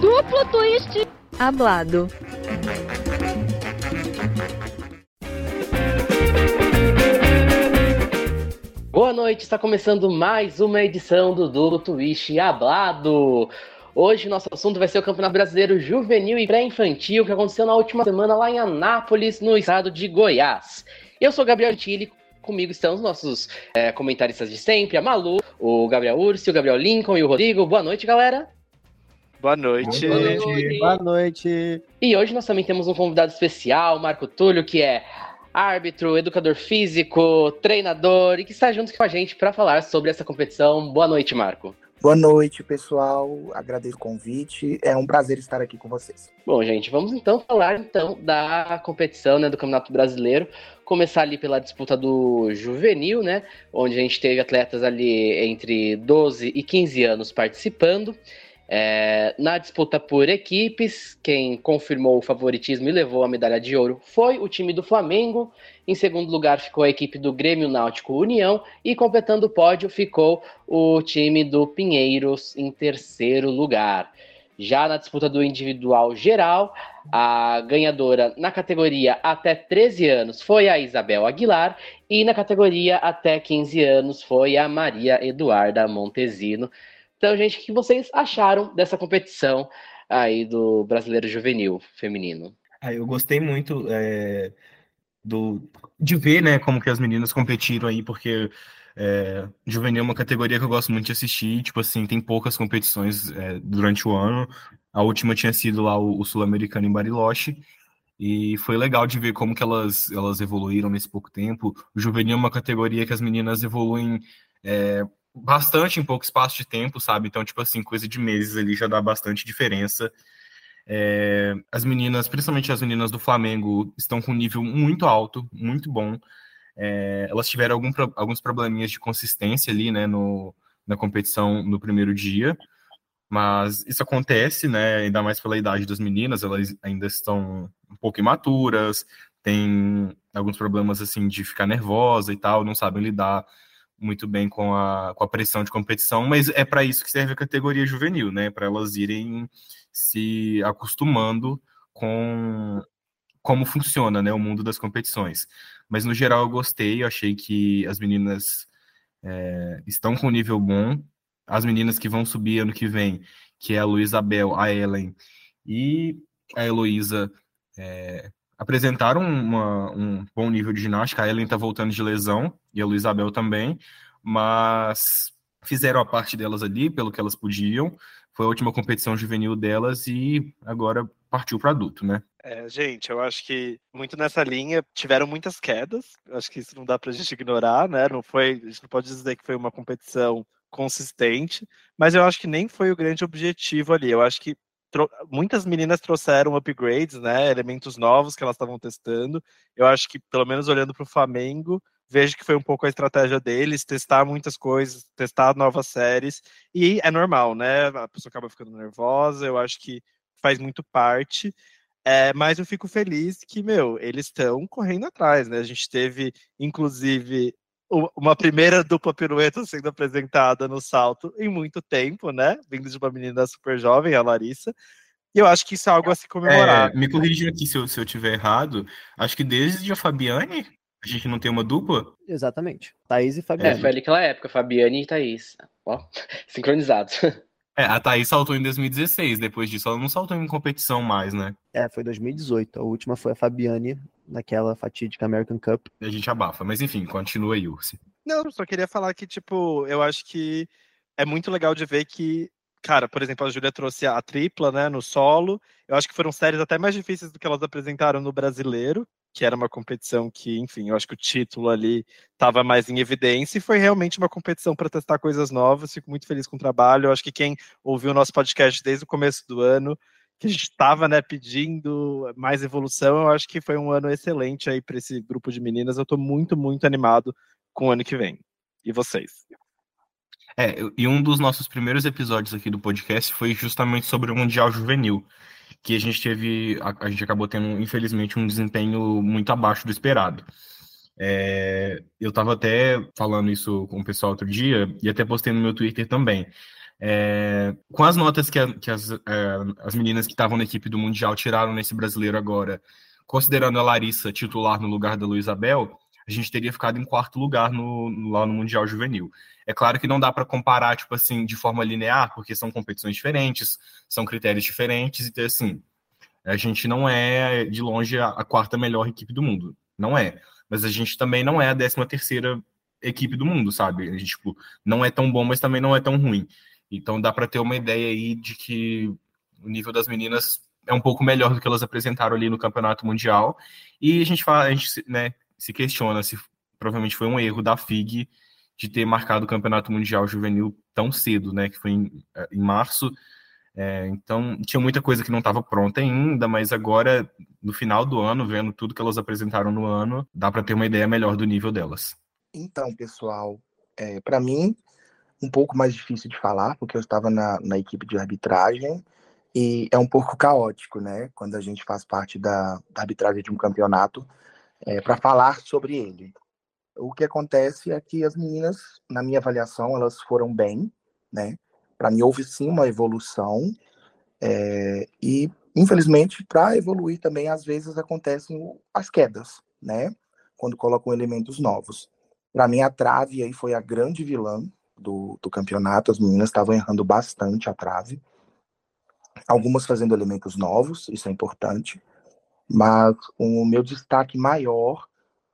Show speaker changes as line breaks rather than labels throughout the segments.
Duplo twist hablado.
Boa noite, está começando mais uma edição do Duplo Twist Hablado. Hoje nosso assunto vai ser o Campeonato Brasileiro Juvenil e Pré-Infantil que aconteceu na última semana lá em Anápolis, no estado de Goiás. Eu sou Gabriel Tille, comigo estão os nossos é, comentaristas de sempre, a Malu, o Gabriel Ursi, o Gabriel Lincoln e o Rodrigo. Boa noite, galera.
Boa noite.
Boa noite. Boa noite.
E hoje nós também temos um convidado especial, Marco Túlio, que é árbitro, educador físico, treinador e que está junto com a gente para falar sobre essa competição. Boa noite, Marco.
Boa noite, pessoal. Agradeço o convite. É um prazer estar aqui com vocês.
Bom, gente, vamos então falar então da competição, né, do Campeonato Brasileiro. Começar ali pela disputa do juvenil, né, onde a gente teve atletas ali entre 12 e 15 anos participando. É, na disputa por equipes, quem confirmou o favoritismo e levou a medalha de ouro foi o time do Flamengo. Em segundo lugar ficou a equipe do Grêmio Náutico União. E completando o pódio ficou o time do Pinheiros em terceiro lugar. Já na disputa do individual geral, a ganhadora na categoria até 13 anos foi a Isabel Aguilar. E na categoria até 15 anos foi a Maria Eduarda Montesino. Então, gente, o que vocês acharam dessa competição aí do Brasileiro Juvenil Feminino?
Ah, eu gostei muito é, do, de ver, né, como que as meninas competiram aí, porque é, juvenil é uma categoria que eu gosto muito de assistir, tipo assim, tem poucas competições é, durante o ano. A última tinha sido lá o, o Sul-Americano em Bariloche, e foi legal de ver como que elas, elas evoluíram nesse pouco tempo. O juvenil é uma categoria que as meninas evoluem é, bastante em pouco espaço de tempo, sabe? Então, tipo assim, coisa de meses ali já dá bastante diferença. É, as meninas, principalmente as meninas do Flamengo, estão com um nível muito alto, muito bom. É, elas tiveram algum, alguns probleminhas de consistência ali, né, no, na competição no primeiro dia, mas isso acontece, né, ainda mais pela idade das meninas, elas ainda estão um pouco imaturas, têm alguns problemas, assim, de ficar nervosa e tal, não sabem lidar muito bem com a, com a pressão de competição, mas é para isso que serve a categoria juvenil, né? Para elas irem se acostumando com como funciona né, o mundo das competições. Mas no geral eu gostei, eu achei que as meninas é, estão com nível bom. As meninas que vão subir ano que vem, que é a Luísa Bel, a Ellen e a Heloísa, é, apresentaram uma, um bom nível de ginástica. A Ellen está voltando de lesão e a Luizabel também, mas fizeram a parte delas ali, pelo que elas podiam. Foi a última competição juvenil delas e agora partiu para adulto, né?
É, gente, eu acho que muito nessa linha tiveram muitas quedas. Acho que isso não dá para a gente ignorar, né? Não foi, a gente não pode dizer que foi uma competição consistente, mas eu acho que nem foi o grande objetivo ali. Eu acho que muitas meninas trouxeram upgrades, né, elementos novos que elas estavam testando. Eu acho que, pelo menos olhando para o Flamengo, vejo que foi um pouco a estratégia deles, testar muitas coisas, testar novas séries, e é normal, né? A pessoa acaba ficando nervosa, eu acho que faz muito parte. É, mas eu fico feliz que, meu, eles estão correndo atrás, né? A gente teve, inclusive, uma primeira dupla pirueta sendo apresentada no salto em muito tempo, né? Vindo de uma menina super jovem, a Larissa. E eu acho que isso é algo a se comemorar.
É, me corrija aqui se eu, se eu tiver errado. Acho que desde a Fabiane a gente não tem uma dupla?
Exatamente. Thaís e Fabiane.
É, foi ali aquela época, Fabiane e Thaís. Ó, sincronizados.
É, a Thaís saltou em 2016, depois disso ela não saltou em competição mais, né?
É, foi 2018. A última foi a Fabiane, naquela fatídica American Cup.
E a gente abafa, mas enfim, continua aí, Ursi.
Não, só queria falar que, tipo, eu acho que é muito legal de ver que, cara, por exemplo, a Júlia trouxe a tripla, né, no solo. Eu acho que foram séries até mais difíceis do que elas apresentaram no brasileiro, que era uma competição que, enfim, eu acho que o título ali estava mais em evidência e foi realmente uma competição para testar coisas novas. Fico muito feliz com o trabalho. Eu acho que quem ouviu o nosso podcast desde o começo do ano, que a gente estava né, pedindo mais evolução, eu acho que foi um ano excelente aí para esse grupo de meninas. Eu estou muito, muito animado com o ano que vem. E vocês?
É, e um dos nossos primeiros episódios aqui do podcast foi justamente sobre o Mundial Juvenil que a gente teve, a, a, gente acabou tendo, infelizmente, um desempenho muito abaixo do esperado. É, eu estava até falando isso com o pessoal outro dia e até postei no meu Twitter também. É, com as notas que, a, que as, é, as meninas que estavam na equipe do Mundial tiraram nesse brasileiro agora, considerando a Larissa titular no lugar da Luizabel, a gente teria ficado em quarto lugar no, lá no Mundial Juvenil. É claro que não dá para comparar, tipo assim, de forma linear, porque são competições diferentes, são critérios diferentes, então, assim, a gente não é, de longe, a, quarta melhor equipe do mundo. Não é. Mas a gente também não é a décima terceira equipe do mundo, sabe? A gente, tipo, não é tão bom, mas também não é tão ruim. Então dá para ter uma ideia aí de que o nível das meninas é um pouco melhor do que elas apresentaram ali no Campeonato Mundial. E a gente fala, a gente, né, se questiona se provavelmente foi um erro da FIG de ter marcado o Campeonato Mundial Juvenil tão cedo, né? Que foi em, eh, em março. É, então, tinha muita coisa que não estava pronta ainda, mas agora, no final do ano, vendo tudo que elas apresentaram no ano, dá para ter uma ideia melhor do nível delas.
Então, pessoal, é, para mim, um pouco mais difícil de falar, porque eu estava na, na equipe de arbitragem e é um pouco caótico, né? Quando a gente faz parte da, da arbitragem de um campeonato, é, para falar sobre ele. O que acontece é que as meninas, na minha avaliação, elas foram bem, né? Para mim houve sim uma evolução é, e infelizmente para evoluir também às vezes acontecem as quedas, né? Quando colocam elementos novos. Para mim a trave aí foi a grande vilã do, do campeonato. As meninas estavam errando bastante a trave, algumas fazendo elementos novos, isso é importante. Mas o meu destaque maior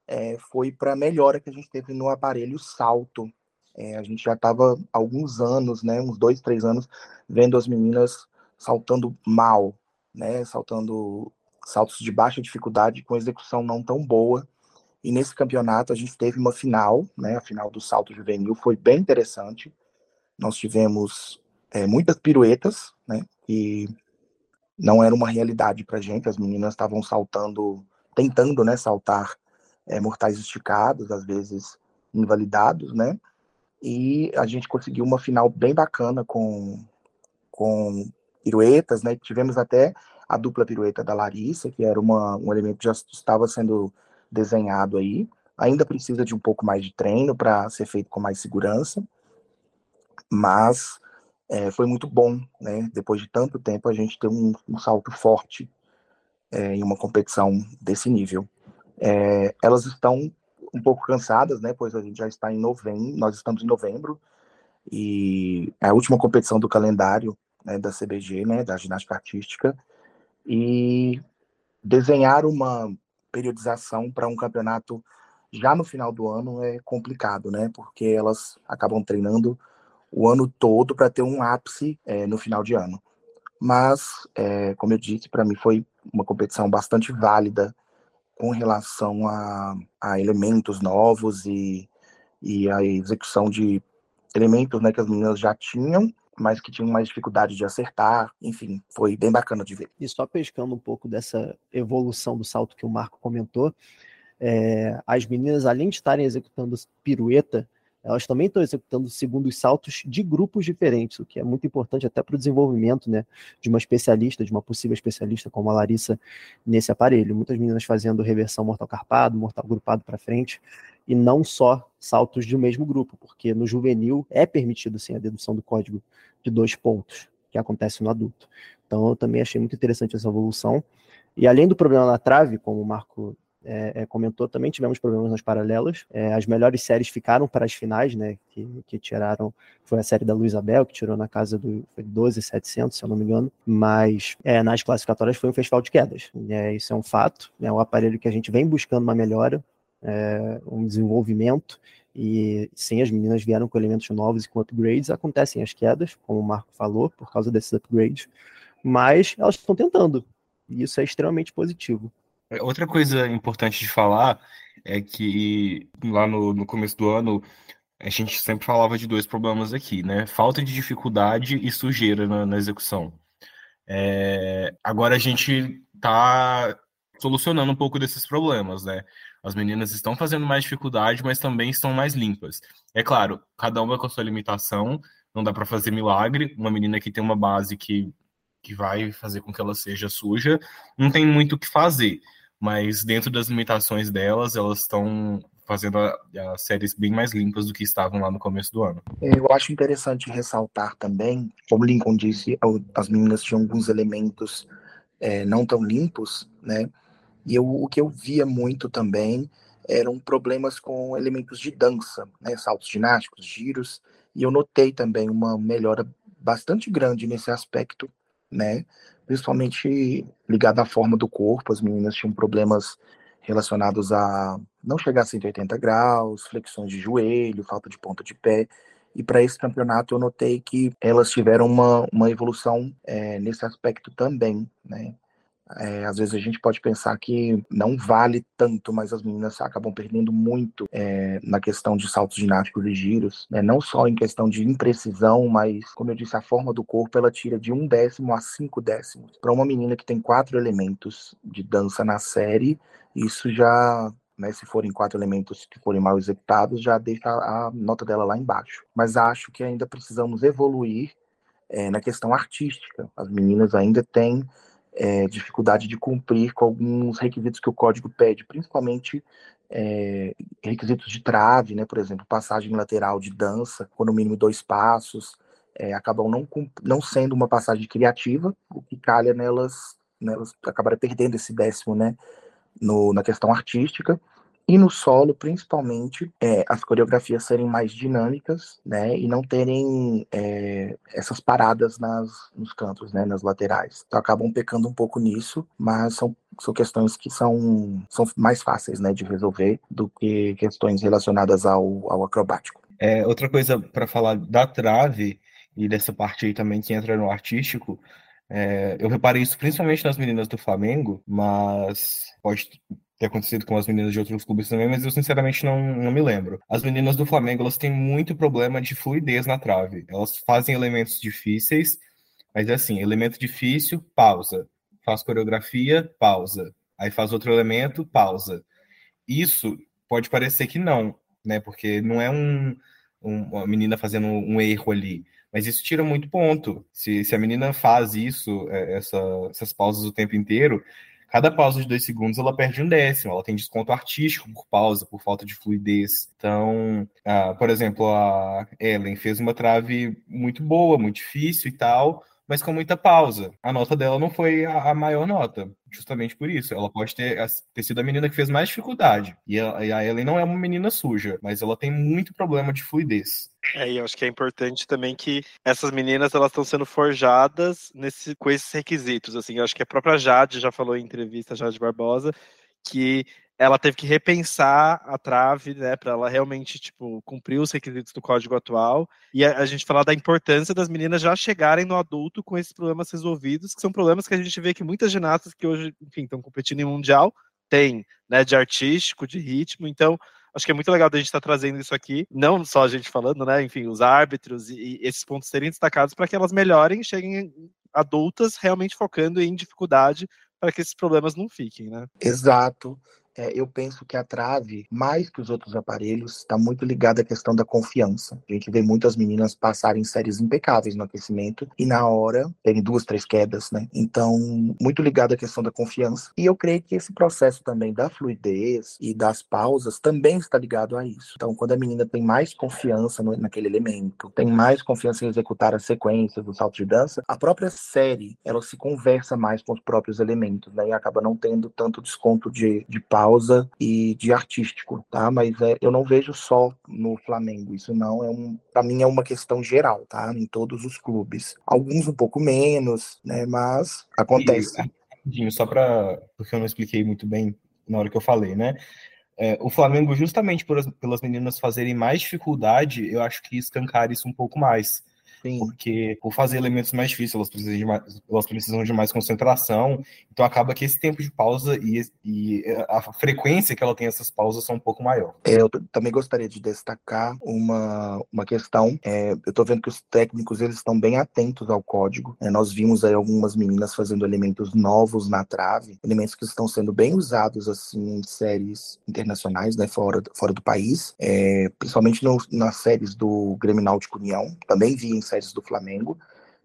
é, foi para a melhora que a gente teve no aparelho salto. É, a gente já estava alguns anos, né, uns dois, três anos, vendo as meninas saltando mal, né, saltando saltos de baixa dificuldade com execução não tão boa. E nesse campeonato a gente teve uma final, né, a final do salto juvenil, foi bem interessante. Nós tivemos é, muitas piruetas, né, e não era uma realidade para gente. As meninas estavam saltando, tentando, né, saltar é, mortais esticados, às vezes invalidados, né? E a gente conseguiu uma final bem bacana com com piruetas, né? Tivemos até a dupla pirueta da Larissa, que era uma, um elemento que já estava sendo desenhado aí. Ainda precisa de um pouco mais de treino para ser feito com mais segurança, mas é, foi muito bom, né? Depois de tanto tempo, a gente ter um, um salto forte é, em uma competição desse nível. É, elas estão um pouco cansadas, né? Pois a gente já está em novembro, nós estamos em novembro e é a última competição do calendário né, da CBG, né? Da ginástica artística e desenhar uma periodização para um campeonato já no final do ano é complicado, né? Porque elas acabam treinando o ano todo para ter um ápice é, no final de ano. Mas, é, como eu disse, para mim foi uma competição bastante válida com relação a, a elementos novos e, e a execução de elementos né, que as meninas já tinham, mas que tinham mais dificuldade de acertar. Enfim, foi bem bacana de ver.
E só pescando um pouco dessa evolução do salto que o Marco comentou, é, as meninas, além de estarem executando pirueta, elas também estão executando segundos saltos de grupos diferentes, o que é muito importante até para o desenvolvimento né, de uma especialista, de uma possível especialista como a Larissa nesse aparelho. Muitas meninas fazendo reversão mortal carpado, mortal grupado para frente, e não só saltos de um mesmo grupo, porque no juvenil é permitido sim a dedução do código de dois pontos, que acontece no adulto. Então eu também achei muito interessante essa evolução. E além do problema na trave, como o Marco é, é, comentou, também tivemos problemas nas paralelas. É, as melhores séries ficaram para as finais, né? Que, que tiraram. Foi a série da Luizabel, que tirou na casa do 12,700, se eu não me engano. Mas é, nas classificatórias foi um festival de quedas. É, isso é um fato. É um aparelho que a gente vem buscando uma melhora, é, um desenvolvimento. E sim, as meninas vieram com elementos novos e com upgrades. Acontecem as quedas, como o Marco falou, por causa desses upgrades. Mas elas estão tentando. E isso é extremamente positivo.
É, outra coisa importante de falar é que lá no, no começo do ano a gente sempre falava de dois problemas aqui, né? Falta de dificuldade e sujeira na, na execução. É, agora a gente está solucionando um pouco desses problemas, né? As meninas estão fazendo mais dificuldade, mas também estão mais limpas. É claro, cada uma com a sua limitação, não dá para fazer milagre. Uma menina que tem uma base que que vai fazer com que ela seja suja, não tem muito o que fazer. Mas dentro das limitações delas, elas estão fazendo as séries bem mais limpas do que estavam lá no começo do ano.
Eu acho interessante ressaltar também, como Lincoln disse, as meninas tinham alguns elementos é, não tão limpos, né? E eu, o que eu via muito também eram problemas com elementos de dança, né? Saltos ginásticos, giros, e eu notei também uma melhora bastante grande nesse aspecto, né? Principalmente ligado à forma do corpo, as meninas tinham problemas relacionados a não chegar a 180 graus, flexões de joelho, falta de ponta de pé. E para esse campeonato eu notei que elas tiveram uma, uma evolução é, nesse aspecto também, né? É, às vezes a gente pode pensar que não vale tanto, mas as meninas acabam perdendo muito é, na questão de saltos ginásticos e giros, né? não só em questão de imprecisão, mas, como eu disse, a forma do corpo ela tira de um décimo a cinco décimos. Para uma menina que tem quatro elementos de dança na série, isso já né, se forem quatro elementos que forem mal executados, já deixa a nota dela lá embaixo. Mas acho que ainda precisamos evoluir é, na questão artística. As meninas ainda têm é, dificuldade de cumprir com alguns requisitos que o código pede, principalmente é, requisitos de trave, né, por exemplo, passagem lateral de dança, com no mínimo dois passos, é, acabam não, não sendo uma passagem criativa, o que calha nelas, nelas acabarem perdendo esse décimo, né, no, na questão artística, e no solo, principalmente, é, as coreografias serem mais dinâmicas, né, e não terem é, essas paradas nas, nos cantos, né, nas laterais. Então acabam pecando um pouco nisso, mas são, são questões que são, são mais fáceis, né, de resolver do que questões relacionadas ao, ao acrobático.
É, outra coisa para falar da trave e dessa parte aí também que entra no artístico, é, eu reparei isso principalmente nas meninas do Flamengo, mas pode ter acontecido com as meninas de outros clubes também, mas eu sinceramente não, não me lembro. As meninas do Flamengo, elas têm muito problema de fluidez na trave. Elas fazem elementos difíceis, mas é assim, elemento difícil, pausa. Faz coreografia, pausa. Aí faz outro elemento, pausa. Isso pode parecer que não, né? Porque não é um, um uma menina fazendo um erro ali. Mas isso tira muito ponto. Se, se a menina faz isso, é, essa, essas pausas o tempo inteiro, cada pausa de dois segundos ela perde um décimo, ela tem desconto artístico por pausa, por falta de fluidez. Então, ah, por exemplo, a Ellen fez uma trave muito boa, muito difícil e tal, mas com muita pausa. A nota dela não foi a, a maior nota, justamente por isso. Ela pode ter, ter sido a menina que fez mais dificuldade. E a, e a Ellen não é uma menina suja, mas ela tem muito problema de fluidez.
É, e eu acho que é importante também que essas meninas elas estão sendo forjadas nesse, com esses requisitos. Assim, eu acho que a própria Jade já falou em entrevista, Jade Barbosa, que ela teve que repensar a trave, né, para ela realmente tipo cumprir os requisitos do código atual. E a, a, gente falar da importância das meninas já chegarem no adulto com esses problemas resolvidos, que são problemas que a gente vê que muitas ginastas que hoje, enfim, estão competindo em mundial têm, né, de artístico, de ritmo. Então, acho que é muito legal da gente estar tá trazendo isso aqui, não só a gente falando, né, enfim, os árbitros e, e esses pontos serem destacados para que elas melhorem, cheguem adultas realmente focando em dificuldade para que esses problemas não fiquem, né?
Exato é, eu penso que a trave, mais que os outros aparelhos, está muito ligada à questão da confiança. A gente vê muitas meninas passarem séries impecáveis no aquecimento e na hora tem duas, três quedas, né? Então, muito ligado à questão da confiança. E eu creio que esse processo também da fluidez e das pausas também está ligado a isso. Então, quando a menina tem mais confiança no, naquele elemento, tem mais confiança em executar as sequências do salto de dança, a própria série, ela se conversa mais com os próprios elementos, né? E acaba não tendo tanto desconto de, de pausa causa e de artístico, tá? Mas é, eu não vejo só no Flamengo. Isso não é um, para mim é uma questão geral, tá? Em todos os clubes. Alguns um pouco menos, né? Mas acontece.
E, só para porque eu não expliquei muito bem na hora que eu falei, né? É, o Flamengo, justamente por, pelas meninas fazerem mais dificuldade, eu acho que escancar isso um pouco mais. Sim. Porque por fazer elementos mais difíceis, elas precisam, de mais, elas precisam de mais concentração. Então acaba que esse tempo de pausa e, e a frequência que ela tem essas pausas são um pouco maior.
É, eu também gostaria de destacar uma, uma questão. É, eu estou vendo que os técnicos eles estão bem atentos ao código. É, nós vimos aí algumas meninas fazendo elementos novos na trave, elementos que estão sendo bem usados assim em séries internacionais, né, fora, fora do país, é, principalmente no, nas séries do Grêmio Náutico União. Também vi em do Flamengo,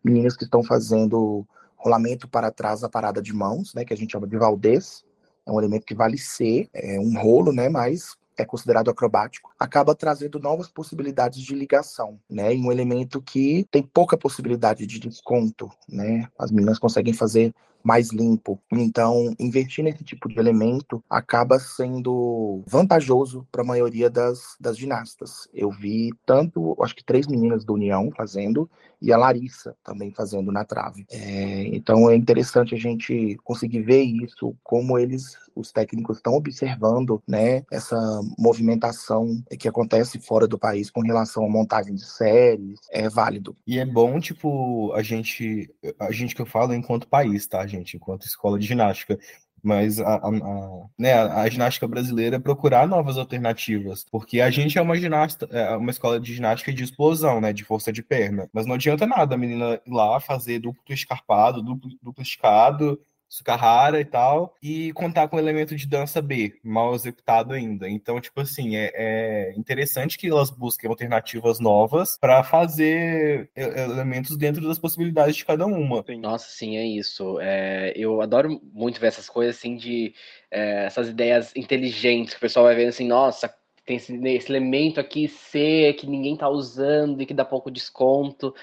meninas que estão fazendo rolamento para trás da parada de mãos, né, que a gente chama de valdez, é um elemento que vale ser, é um rolo, né, mas é considerado acrobático, acaba trazendo novas possibilidades de ligação, né? E um elemento que tem pouca possibilidade de desconto, né? As meninas conseguem fazer mais limpo. Então, investir nesse tipo de elemento acaba sendo vantajoso para a maioria das, das ginastas. Eu vi tanto, acho que três meninas do União fazendo e a Larissa também fazendo na trave. É, então, é interessante a gente conseguir ver isso, como eles, os técnicos, estão observando né, essa movimentação que acontece fora do país com relação à montagem de séries. É válido.
E é bom, tipo, a gente, a gente que eu falo enquanto país, tá? Gente, enquanto escola de ginástica. Mas a, a, a, né, a ginástica brasileira é procurar novas alternativas, porque a gente é uma ginasta, é uma escola de ginástica de explosão, né, de força de perna. Mas não adianta nada a menina ir lá fazer duplo escarpado, duplo, duplo esticado, Sukahara e tal, e contar com o elemento de dança B, mal executado ainda. Então, tipo assim, é, é interessante que elas busquem alternativas novas para fazer elementos dentro das possibilidades de cada uma.
Nossa, sim, é isso. É, eu adoro muito ver essas coisas assim de é, essas ideias inteligentes que o pessoal vai vendo assim, nossa, tem esse, esse elemento aqui C que ninguém tá usando e que dá pouco desconto.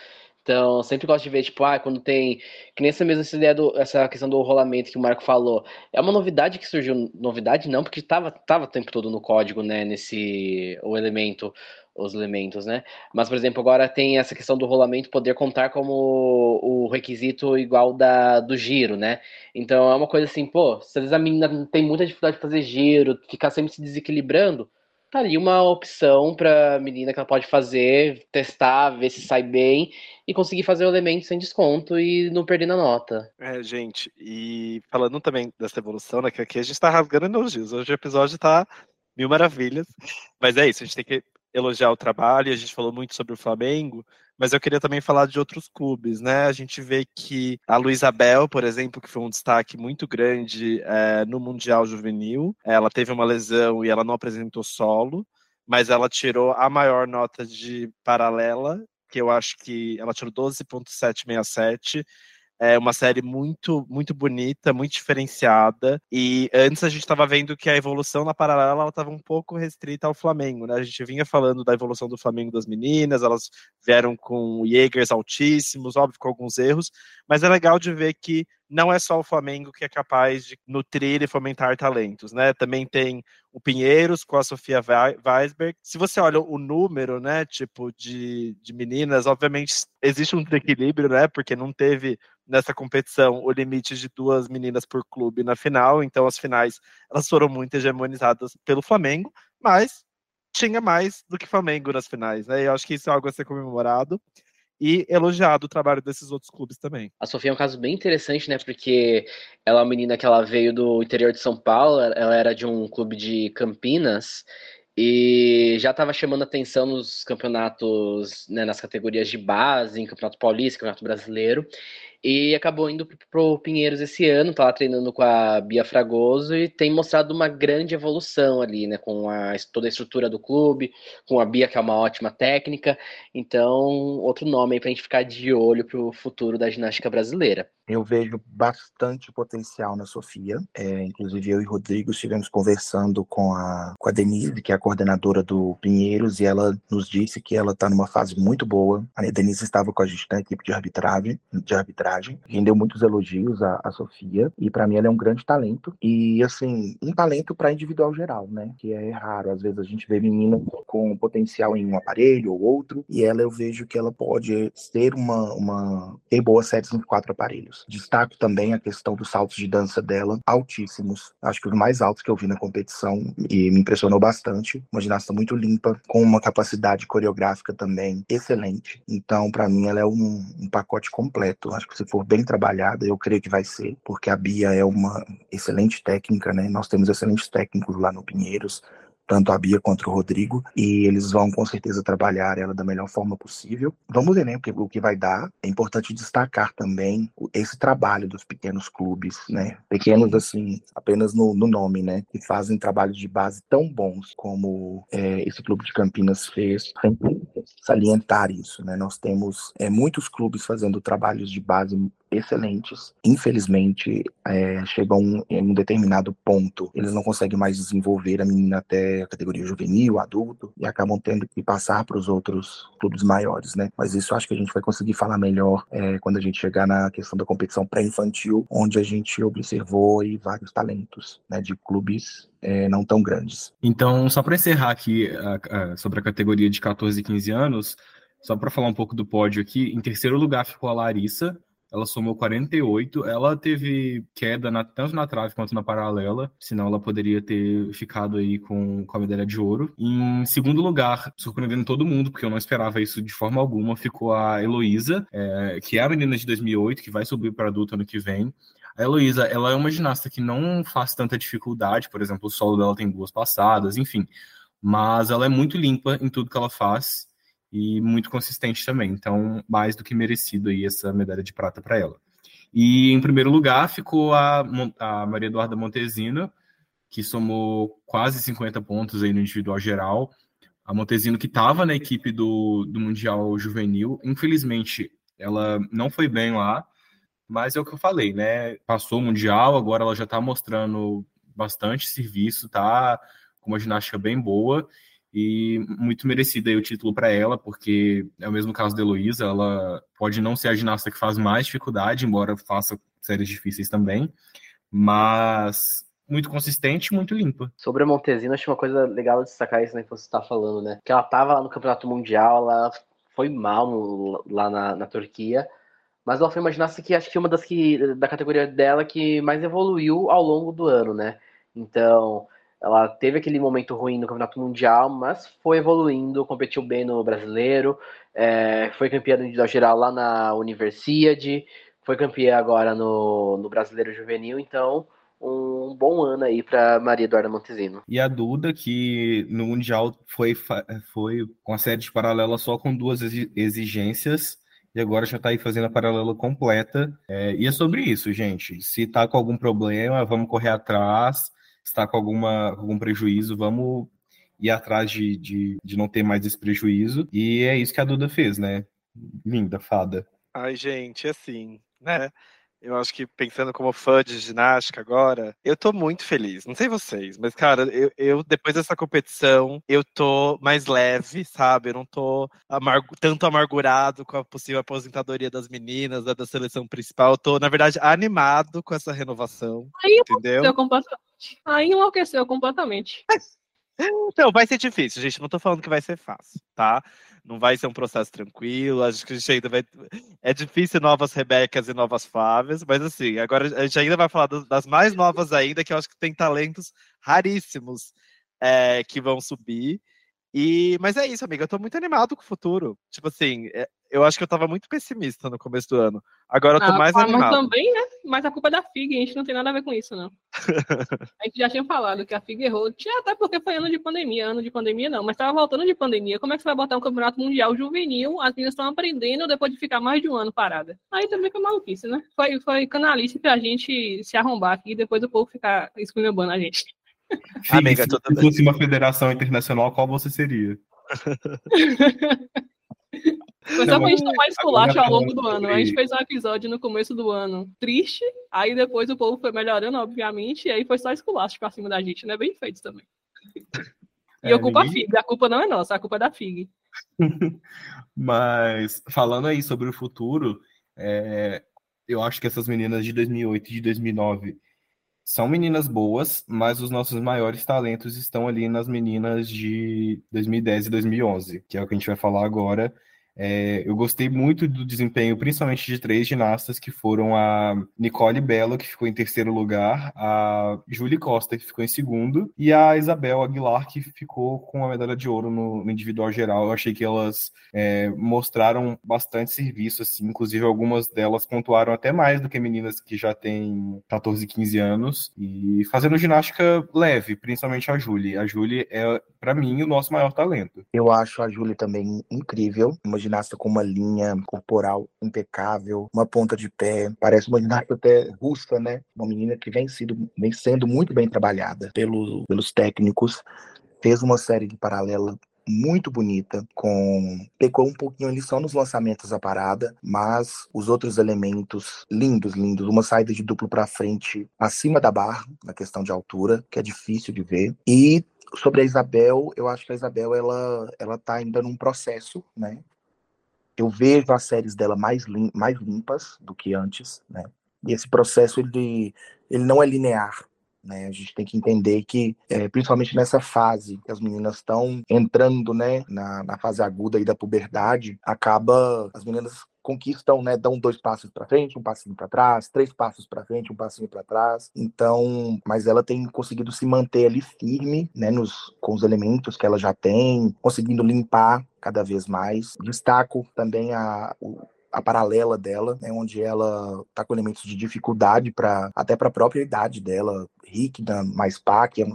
Então, sempre gosto de ver, tipo, ah, quando tem. Que nem essa mesma essa ideia do, essa questão do rolamento que o Marco falou. É uma novidade que surgiu. Novidade não, porque estava tava o tempo todo no código, né? Nesse. O elemento. Os elementos, né? Mas, por exemplo, agora tem essa questão do rolamento poder contar como o requisito igual da, do giro, né? Então é uma coisa assim, pô, se às vezes a menina tem muita dificuldade de fazer giro, ficar sempre se desequilibrando, tá ali uma opção para menina que ela pode fazer, testar, ver se sai bem e conseguir fazer o elemento sem desconto e não perder na nota.
É, gente, e falando também dessa evolução, né, que aqui a gente tá rasgando elogios. Hoje o episódio tá mil maravilhas, mas é isso, a gente tem que elogiar o trabalho, a gente falou muito sobre o Flamengo, mas eu queria também falar de outros clubes, né? A gente vê que a Luísa Bel, por exemplo, que foi um destaque muito grande é, no Mundial Juvenil, ela teve uma lesão e ela não apresentou solo, mas ela tirou a maior nota de paralela, que eu acho que ela tirou 12.767, é uma série muito, muito bonita, muito diferenciada. E antes a gente estava vendo que a evolução na paralela estava um pouco restrita ao Flamengo, né? A gente vinha falando da evolução do Flamengo das meninas, elas vieram com Jägers altíssimos, óbvio, com alguns erros, mas é legal de ver que não é só o Flamengo que é capaz de nutrir e fomentar talentos, né? Também tem o Pinheiros com a Sofia Weisberg. Se você olha o número, né, tipo, de, de meninas, obviamente existe um desequilíbrio, né? Porque não teve nessa competição o limite de duas meninas por clube na final, então as finais elas foram muito hegemonizadas pelo Flamengo, mas tinha mais do que Flamengo nas finais, né? E eu acho que isso é algo a ser comemorado e elogiado o trabalho desses outros clubes também.
A Sofia é um caso bem interessante, né? Porque ela é uma menina que ela veio do interior de São Paulo, ela era de um clube de Campinas e já estava chamando atenção nos campeonatos, né, nas categorias de base, em Campeonato Paulista, Campeonato Brasileiro e acabou indo pro Pinheiros esse ano, tá lá treinando com a Bia Fragoso e tem mostrado uma grande evolução ali, né, com a, toda a estrutura do clube, com a Bia, que é uma ótima técnica, então outro nome aí pra gente ficar de olho pro futuro da ginástica brasileira.
Eu vejo bastante potencial na Sofia, é, inclusive eu e Rodrigo estivemos conversando com a, com a Denise, que é a coordenadora do Pinheiros, e ela nos disse que ela está numa fase muito boa, a Denise estava com a gente na equipe de arbitragem, de arbitragem rendeu muitos elogios à, à Sofia, e para mim ela é um grande talento, e assim, um talento para individual geral, né, que é raro, às vezes a gente vê menina com potencial em um aparelho ou outro, e ela eu vejo que ela pode ser uma, uma ter boas séries em quatro aparelhos. Destaco também a questão dos saltos de dança dela, altíssimos, acho que os mais altos que eu vi na competição, e me impressionou bastante, uma ginasta muito limpa, com uma capacidade coreográfica também excelente, então para mim ela é um, um pacote completo, acho que se for bem trabalhada, eu creio que vai ser, porque a Bia é uma excelente técnica, né? Nós temos excelentes técnicos lá no Pinheiros, tanto a Bia quanto o Rodrigo, e eles vão com certeza trabalhar ela da melhor forma possível. Vamos ver né, o que vai dar. É importante destacar também esse trabalho dos pequenos clubes, né? Pequenos, assim, apenas no, no nome, né? Que fazem trabalhos de base tão bons como é, esse clube de Campinas fez. Sempre salientar isso, né? Nós temos é, muitos clubes fazendo trabalhos de base excelentes. Infelizmente, é, chegam um, em um determinado ponto, eles não conseguem mais desenvolver a menina até a categoria juvenil, adulto, e acabam tendo que passar para os outros clubes maiores, né? Mas isso acho que a gente vai conseguir falar melhor é, quando a gente chegar na questão da competição pré-infantil, onde a gente observou aí vários talentos né, de clubes é, não tão grandes.
Então, só para encerrar aqui a, a, sobre a categoria de 14 e 15 anos, só para falar um pouco do pódio aqui, em terceiro lugar ficou a Larissa, ela somou 48. Ela teve queda na, tanto na trave quanto na paralela, senão ela poderia ter ficado aí com, com a medalha de ouro. Em segundo lugar, surpreendendo todo mundo, porque eu não esperava isso de forma alguma, ficou a Heloísa, é, que é a menina de 2008, que vai subir para adulta ano que vem. A Heloísa, ela é uma ginasta que não faz tanta dificuldade, por exemplo, o solo dela tem duas passadas, enfim. Mas ela é muito limpa em tudo que ela faz e muito consistente também. Então, mais do que merecido aí essa medalha de prata para ela. E em primeiro lugar ficou a, a Maria Eduarda Montesino, que somou quase 50 pontos aí no individual geral. A Montesino que estava na equipe do, do Mundial Juvenil, infelizmente ela não foi bem lá, mas é o que eu falei, né? Passou o Mundial, agora ela já está mostrando bastante serviço, tá com uma ginástica bem boa e muito merecido aí o título para ela, porque é o mesmo caso da Heloísa, ela pode não ser a ginasta que faz mais dificuldade, embora faça séries difíceis também, mas muito consistente muito limpa.
Sobre a Montesina, acho uma coisa legal de destacar isso né, que você está falando, né? Que ela estava lá no Campeonato Mundial, ela foi mal lá na, na Turquia, mas ela foi uma ginasta que acho que uma das que da categoria dela que mais evoluiu ao longo do ano, né? Então, ela teve aquele momento ruim no Campeonato Mundial, mas foi evoluindo, competiu bem no Brasileiro, é, foi campeã do individual geral lá na Universiade, foi campeã agora no, no Brasileiro Juvenil, então um bom ano aí para Maria Eduarda Montesino.
E a Duda, que no Mundial foi, foi com a série de paralela só com duas exigências, e agora já está aí fazendo a paralela completa. É, e é sobre isso, gente. Se tá com algum problema, vamos correr atrás está com alguma, algum prejuízo, vamos ir atrás de, de, de não ter mais esse prejuízo. E é isso que a Duda fez, né? Linda, fada.
Ai, gente, assim, né? Eu acho que pensando como fã de ginástica agora, eu tô muito feliz. Não sei vocês, mas, cara, eu, eu depois dessa competição, eu tô mais leve, sabe? Eu não tô amargo, tanto amargurado com a possível aposentadoria das meninas, da, da seleção principal. Eu tô, na verdade, animado com essa renovação.
Aí
entendeu?
completamente. Aí enlouqueceu completamente.
Então, vai ser difícil, gente. Não tô falando que vai ser fácil, tá? não vai ser um processo tranquilo, acho que a gente ainda vai. É difícil novas Rebecas e novas Flávias, mas assim, agora a gente ainda vai falar das mais novas ainda, que eu acho que tem talentos raríssimos é, que vão subir. E, mas é isso, amiga. Eu tô muito animado com o futuro. Tipo assim, é, eu acho que eu tava muito pessimista no começo do ano. Agora eu tô ah, mais animado.
também, né? Mas a culpa é da FIG, a gente não tem nada a ver com isso, não. a gente já tinha falado que a FIG errou. Tinha até porque foi ano de pandemia, ano de pandemia não, mas tava voltando de pandemia. Como é que você vai botar um campeonato mundial juvenil? As meninas estão aprendendo depois de ficar mais de um ano parada. Aí também que é maluquice, né? Foi, foi canalice pra gente se arrombar aqui e depois o povo ficar esculhambando a gente.
Fig, Amiga, se você fosse uma federação internacional, qual você seria?
Foi só pra gente tomar esculacho ao longo do ano. A gente fez um episódio no começo do ano triste, aí depois o povo foi melhorando, obviamente, e aí foi só esculacho pra cima da gente, né? Bem feito também. E é, eu culpo ninguém... a FIG, a culpa não é nossa, a culpa é da FIG.
Mas, falando aí sobre o futuro, é, eu acho que essas meninas de 2008 e de 2009 são meninas boas, mas os nossos maiores talentos estão ali nas meninas de 2010 e 2011, que é o que a gente vai falar agora. É, eu gostei muito do desempenho, principalmente de três ginastas, que foram a Nicole Belo, que ficou em terceiro lugar, a Julie Costa, que ficou em segundo, e a Isabel Aguilar, que ficou com a medalha de ouro no, no individual geral. Eu achei que elas é, mostraram bastante serviço, assim, inclusive algumas delas pontuaram até mais do que meninas que já têm 14, 15 anos, e fazendo ginástica leve, principalmente a Julie. A Julie é, para mim, o nosso maior talento.
Eu acho a Julie também incrível, uma ginasta com uma linha corporal impecável, uma ponta de pé, parece uma ginasta até russa, né? Uma menina que vem, sido, vem sendo muito bem trabalhada pelo, pelos técnicos, fez uma série de paralela muito bonita, com pecou um pouquinho ali só nos lançamentos da parada, mas os outros elementos lindos, lindos, uma saída de duplo para frente acima da barra, na questão de altura, que é difícil de ver. E sobre a Isabel, eu acho que a Isabel ela ela tá ainda num processo, né? Eu vejo as séries dela mais, lim mais limpas do que antes, né? E esse processo ele, ele não é linear, né? A gente tem que entender que, é, principalmente nessa fase que as meninas estão entrando, né, na, na fase aguda aí da puberdade, acaba as meninas conquistam, né, dão dois passos para frente, um passinho para trás, três passos para frente, um passinho para trás. Então, mas ela tem conseguido se manter ali firme, né, nos com os elementos que ela já tem, conseguindo limpar cada vez mais. Destaco também a, a paralela dela, né, onde ela tá com elementos de dificuldade para até para a própria idade dela, Rickna mais Pac, é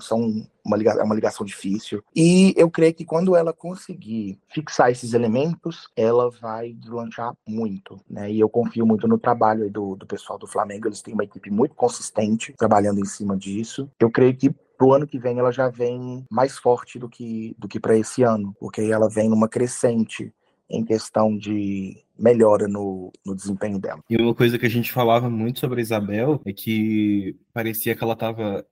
uma ligação, é uma ligação difícil. E eu creio que quando ela conseguir fixar esses elementos, ela vai deslanchar muito, né? E eu confio muito no trabalho do, do pessoal do Flamengo, eles têm uma equipe muito consistente trabalhando em cima disso. Eu creio que pro ano que vem ela já vem mais forte do que do que para esse ano, porque ela vem numa crescente em questão de melhora no, no desempenho dela.
E uma coisa que a gente falava muito sobre a Isabel é que parecia que ela estava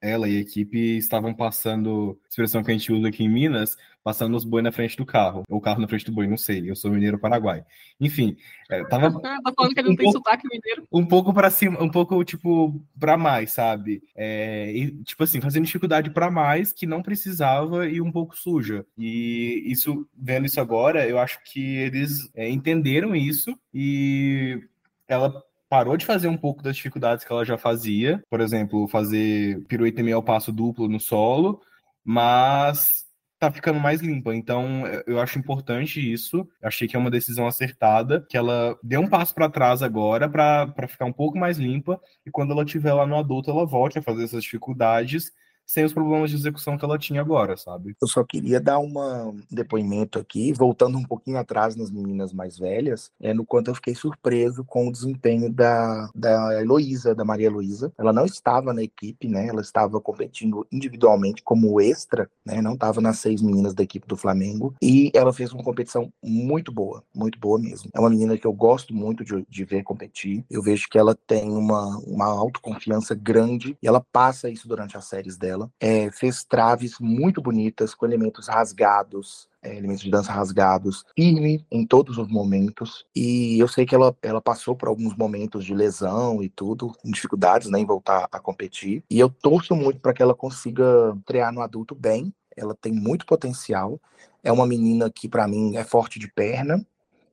ela e a equipe estavam passando, expressão que a gente usa aqui em Minas, passando os boi na frente do carro, ou o carro na frente do boi, não sei, eu sou mineiro paraguai. Enfim, é, tava
tá falando que ele não
um
tem
pouco-
sotaque mineiro.
um pouco para cima, um pouco tipo para mais, sabe? É, e, tipo assim, fazendo dificuldade para mais que não precisava e um pouco suja. E isso, vendo isso agora, eu acho que eles é, entenderam isso e ela parou de fazer um pouco das dificuldades que ela já fazia, por exemplo, fazer pirueta e meio ao passo duplo no solo, mas tá ficando mais limpa. Então, eu- acho importante isso. Achei que é uma decisão acertada, que ela deu um passo para trás agora para ficar um pouco mais limpa e quando ela estiver lá no adulto, ela volte a fazer essas dificuldades sem os problemas de execução que ela tinha agora, sabe?
Eu só queria dar um depoimento aqui, voltando um pouquinho atrás nas meninas mais velhas, é no quanto eu fiquei surpreso com o desempenho da, da Heloísa, da Maria Heloísa. Ela não estava na equipe, né? Ela estava competindo individualmente como extra, né? Não estava nas seis meninas da equipe do Flamengo. E ela fez uma competição muito boa, muito boa mesmo. É uma menina que eu gosto muito de, de ver competir. Eu vejo que ela tem uma, uma autoconfiança grande e ela passa isso durante as séries dela. É, fez traves muito bonitas, com elementos rasgados, é, elementos de dança rasgados, firme em todos os momentos. E eu sei que ela, ela passou por alguns momentos de lesão e tudo, dificuldades né, em voltar a competir. E eu torço muito para que ela consiga trear no adulto bem. Ela tem muito potencial. É uma menina que, para mim, é forte de perna.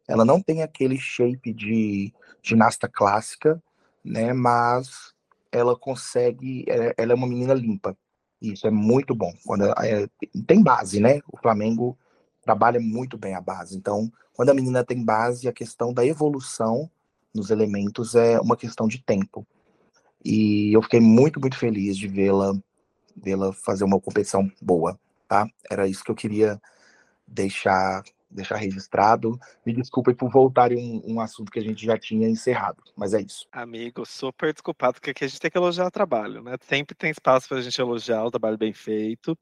Ela não tem aquele shape de ginasta clássica, né? Mas ela consegue. Ela é uma menina limpa. Isso é muito bom. Quando ela- é, tem base, né? O Flamengo trabalha muito bem a base. Então, quando a menina tem base, a questão da evolução nos elementos é uma questão de tempo. E eu fiquei muito, muito feliz de vê-la vê-la fazer uma competição boa, tá? Era isso que eu queria deixar deixar registrado. Me desculpem por voltar em um, um assunto que a gente já tinha encerrado, mas é isso.
Amigo, super desculpado, porque aqui a gente tem que elogiar o trabalho, né? Sempre tem espaço pra gente elogiar o trabalho bem feito.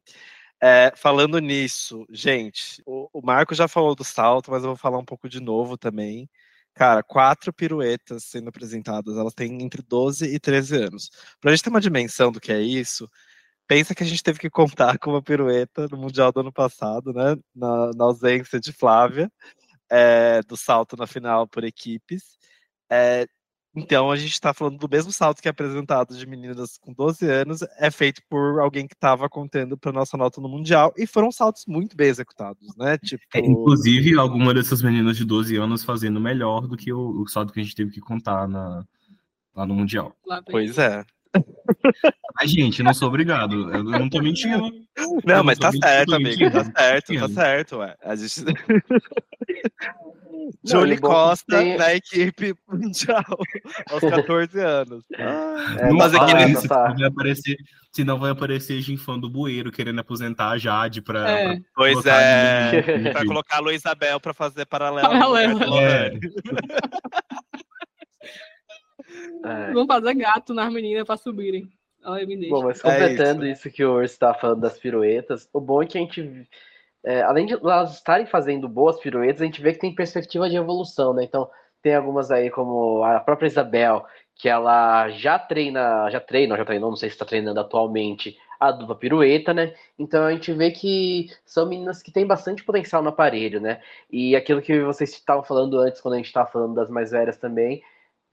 É, falando nisso, gente, o, o Marco já falou do salto, mas eu vou falar um pouco de novo também. Cara, quatro piruetas sendo apresentadas, elas têm entre 12 e 13 anos. Pra gente ter uma dimensão do que é isso, pensa que a gente teve que contar com uma pirueta no Mundial do ano passado, né? Na, na ausência de Flávia, é, do salto na final por equipes. É, então a gente está falando do mesmo salto que é apresentado de meninas com 12 anos, é feito por alguém que estava contendo para nossa nota no Mundial, e foram saltos muito bem executados, né? Tipo,
É, inclusive, alguma dessas meninas de 12 anos fazendo melhor do que o, o saldo que a gente teve que contar na, lá no Mundial.
Lá
pois é.
Mas, gente, não sou obrigado. Eu não tô mentindo.
Não,
Eu
mas tá certo, amigo. Tá certo, tá certo, ué. A gente.
Não,
Jolie
que
Costa
tem-
na equipe mundial aos 14 anos.
É,
não
mas
tá.
senão vai aparecer, senão vai aparecer ginfando do bueiro, querendo aposentar a Jade pra.
É.
pra
Pois é. Pra colocar a Luísabel pra fazer paralelo.
Paralelo.
É.
É.
Vamos fazer gato nas meninas pra subirem. Olha, me deixa.
Bom, mas
É
completando isso. que o Urso tá falando das piruetas, o bom é que a gente é, além de elas estarem fazendo boas piruetas, a gente vê que tem perspectiva de evolução, né? Então, tem algumas aí, como a própria Isabel, que ela já treina, já treina, já treinou, não sei se está treinando atualmente, a dupla pirueta, né? Então a gente vê que são meninas que têm bastante potencial no aparelho, né? E aquilo que vocês estavam falando antes, quando a gente estava falando das mais velhas também,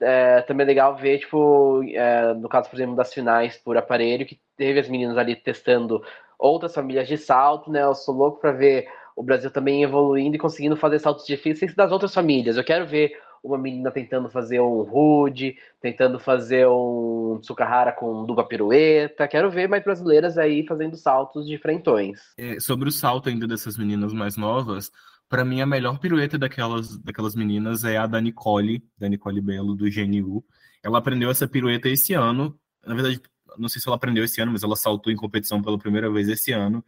é também é legal ver, tipo, é, no caso, por exemplo, das finais por aparelho, que teve as meninas ali testando outras famílias de salto, né? Eu sou louco para ver o Brasil também evoluindo e conseguindo fazer saltos difíceis das outras famílias. Eu quero ver uma menina tentando fazer um rude, tentando fazer um Tsukahara com dupla pirueta. Quero ver mais brasileiras aí fazendo saltos de frentões.
É, sobre o salto ainda dessas meninas mais novas, para mim a melhor pirueta daquelas, daquelas meninas é a da Nicole, da Nicole Belo, do GNU. Ela aprendeu essa pirueta esse ano. Na verdade, não sei se ela aprendeu esse ano, mas ela saltou em competição pela primeira vez esse ano.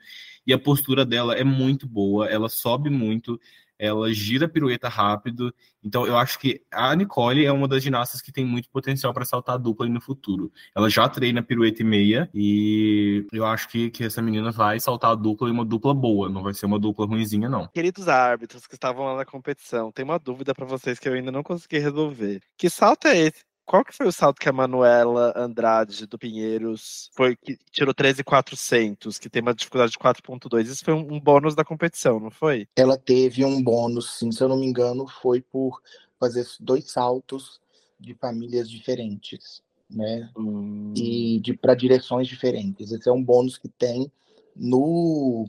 E a postura dela é muito boa, ela sobe muito, ela gira a pirueta rápido. Então, eu acho que a Nicole é uma das ginastas que tem muito potencial para saltar dupla no futuro. Ela já treina pirueta e meia, e eu acho que, que essa menina vai saltar a dupla e uma dupla boa, não vai ser uma dupla ruinzinha, não.
Queridos árbitros que estavam lá na competição, tem uma dúvida para vocês que eu ainda não consegui resolver. Que salto é esse qual que foi o salto que a Manuela Andrade do Pinheiros foi que tirou 13,400, que tem uma dificuldade de 4,2? Isso foi um, um, bônus da competição, não foi?
Ela teve um bônus, sim, se eu não me engano, foi por fazer dois saltos de famílias diferentes, né? Hum. E de para direções diferentes. Esse é um bônus que tem no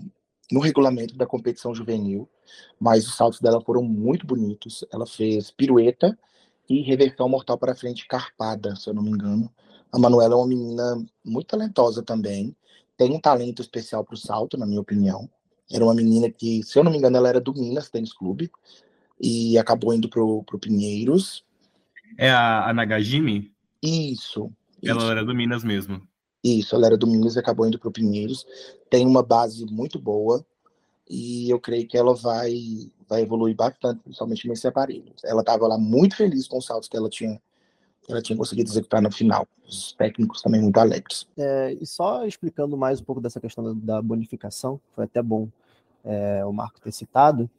no regulamento da competição juvenil, mas os saltos dela foram muito bonitos. Ela fez pirueta e reversão mortal para frente carpada, se eu não me engano. A Manuela é uma menina muito talentosa também, tem um talento especial para o salto, na minha opinião. Era uma menina que, se eu não me engano, ela era do Minas Tênis Clube e acabou indo pro, pro Pinheiros.
É a, a Nagajimi?
Isso.
Ela
isso.
era do Minas mesmo.
Isso, ela era do Minas e acabou indo pro Pinheiros. Tem uma base muito boa e eu creio que ela vai vai evoluir bastante, principalmente nesse aparelho. Ela estava lá muito feliz com os saltos que ela tinha, ela tinha conseguido executar no final. Os técnicos também muito alegres.
É, e só explicando mais um pouco dessa questão da, bonificação, foi até bom é, o Marco ter citado,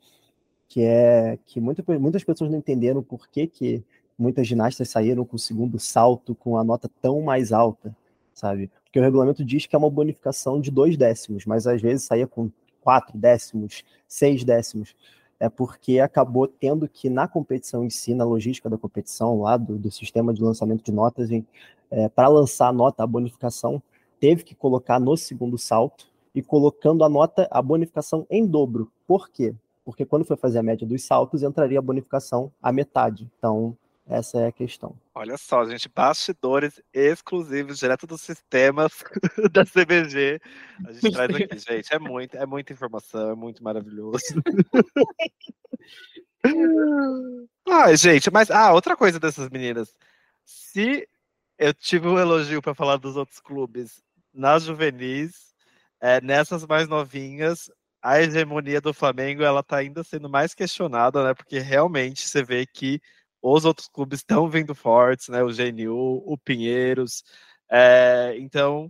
que é que muita, muitas pessoas não entenderam por que, que muitas ginastas saíram com o segundo salto com a nota tão mais alta, sabe? Porque o regulamento diz que é uma bonificação de dois décimos, mas às vezes saía com quatro décimos, seis décimos é porque acabou tendo que, na competição em si, na logística da competição, lá do, do sistema de lançamento de notas, é, para lançar a nota, a bonificação, teve que colocar no segundo salto e colocando a nota, a bonificação em dobro. Por quê? Porque quando foi fazer a média dos saltos, entraria a bonificação à metade. Então, essa é a questão.
Olha só, gente, bastidores exclusivos direto dos sistemas da CBG. A gente traz aqui, gente. É, muito, é muita informação, é muito maravilhoso. Ai, gente, mas ah, outra coisa dessas meninas. Se eu tive um elogio para falar dos outros clubes nas juvenis, é, nessas mais novinhas, a hegemonia do Flamengo ela tá ainda sendo mais questionada, né? Porque realmente você vê que os outros clubes estão vindo fortes, né? O GNU, o Pinheiros. É, então,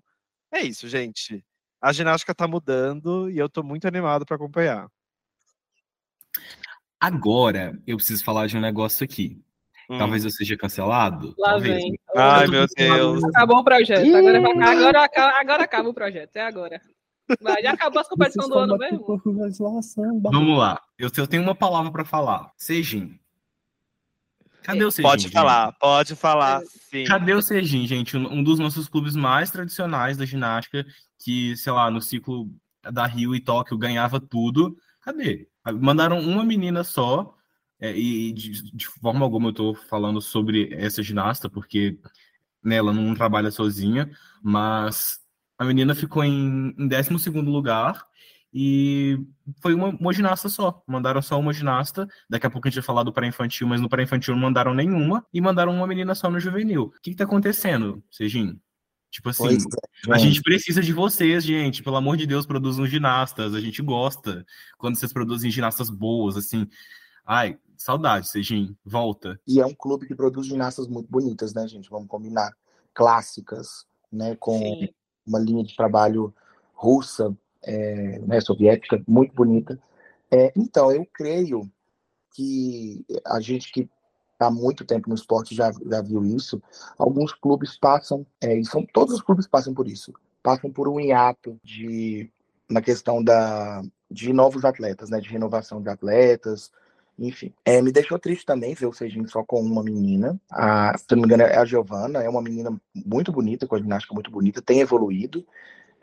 é isso, gente. A ginástica está mudando e eu estou muito animado para acompanhar.
Agora, eu preciso falar de um negócio aqui. Hum. Talvez eu seja cancelado.
Lá
Talvez.
vem.
Ai, meu Deus.
Acabou o projeto. Agora, agora, agora acaba o projeto. É agora. Vai, já acabou as competições do ano mesmo.
Vamos lá. Eu, eu tenho uma palavra para falar. Sejin. Cadê o Sejin?
Pode falar, gente? pode falar, sim.
Cadê o Sejin, gente? Um dos nossos clubes mais tradicionais da ginástica, que, sei lá, no ciclo da Rio e Tóquio ganhava tudo. Cadê? Mandaram uma menina só, é, e de, de, forma alguma eu tô falando sobre essa ginasta, porque né, ela não trabalha sozinha, mas a menina ficou em, em 12 lugar e foi uma, uma, ginasta só. Mandaram só uma ginasta. Daqui a pouco a gente vai falar do pré-infantil, mas no pré-infantil não mandaram nenhuma. E mandaram uma menina só no juvenil. O que, que tá acontecendo, Sejin? Tipo assim, é, a gente precisa de vocês, gente. Pelo amor de Deus, produzam ginastas. A gente gosta quando vocês produzem ginastas boas, assim. Ai, saudade, Sejin. Volta.
E é um clube que produz ginastas muito bonitas, né, gente? Vamos combinar. Clássicas, né? Com Sim. uma linha de trabalho russa é, né, soviética, muito bonita. É, então, eu creio que a gente que está há muito tempo no esporte já, já viu isso. Alguns clubes passam, é, e são, todos os clubes passam por isso, passam por um hiato de, na questão da, de novos atletas, né, de renovação de atletas, enfim. É, me deixou triste também ver o Sejin só com uma menina. A, se não me engano, é a Giovana, é uma menina muito bonita, com a ginástica muito bonita, tem evoluído.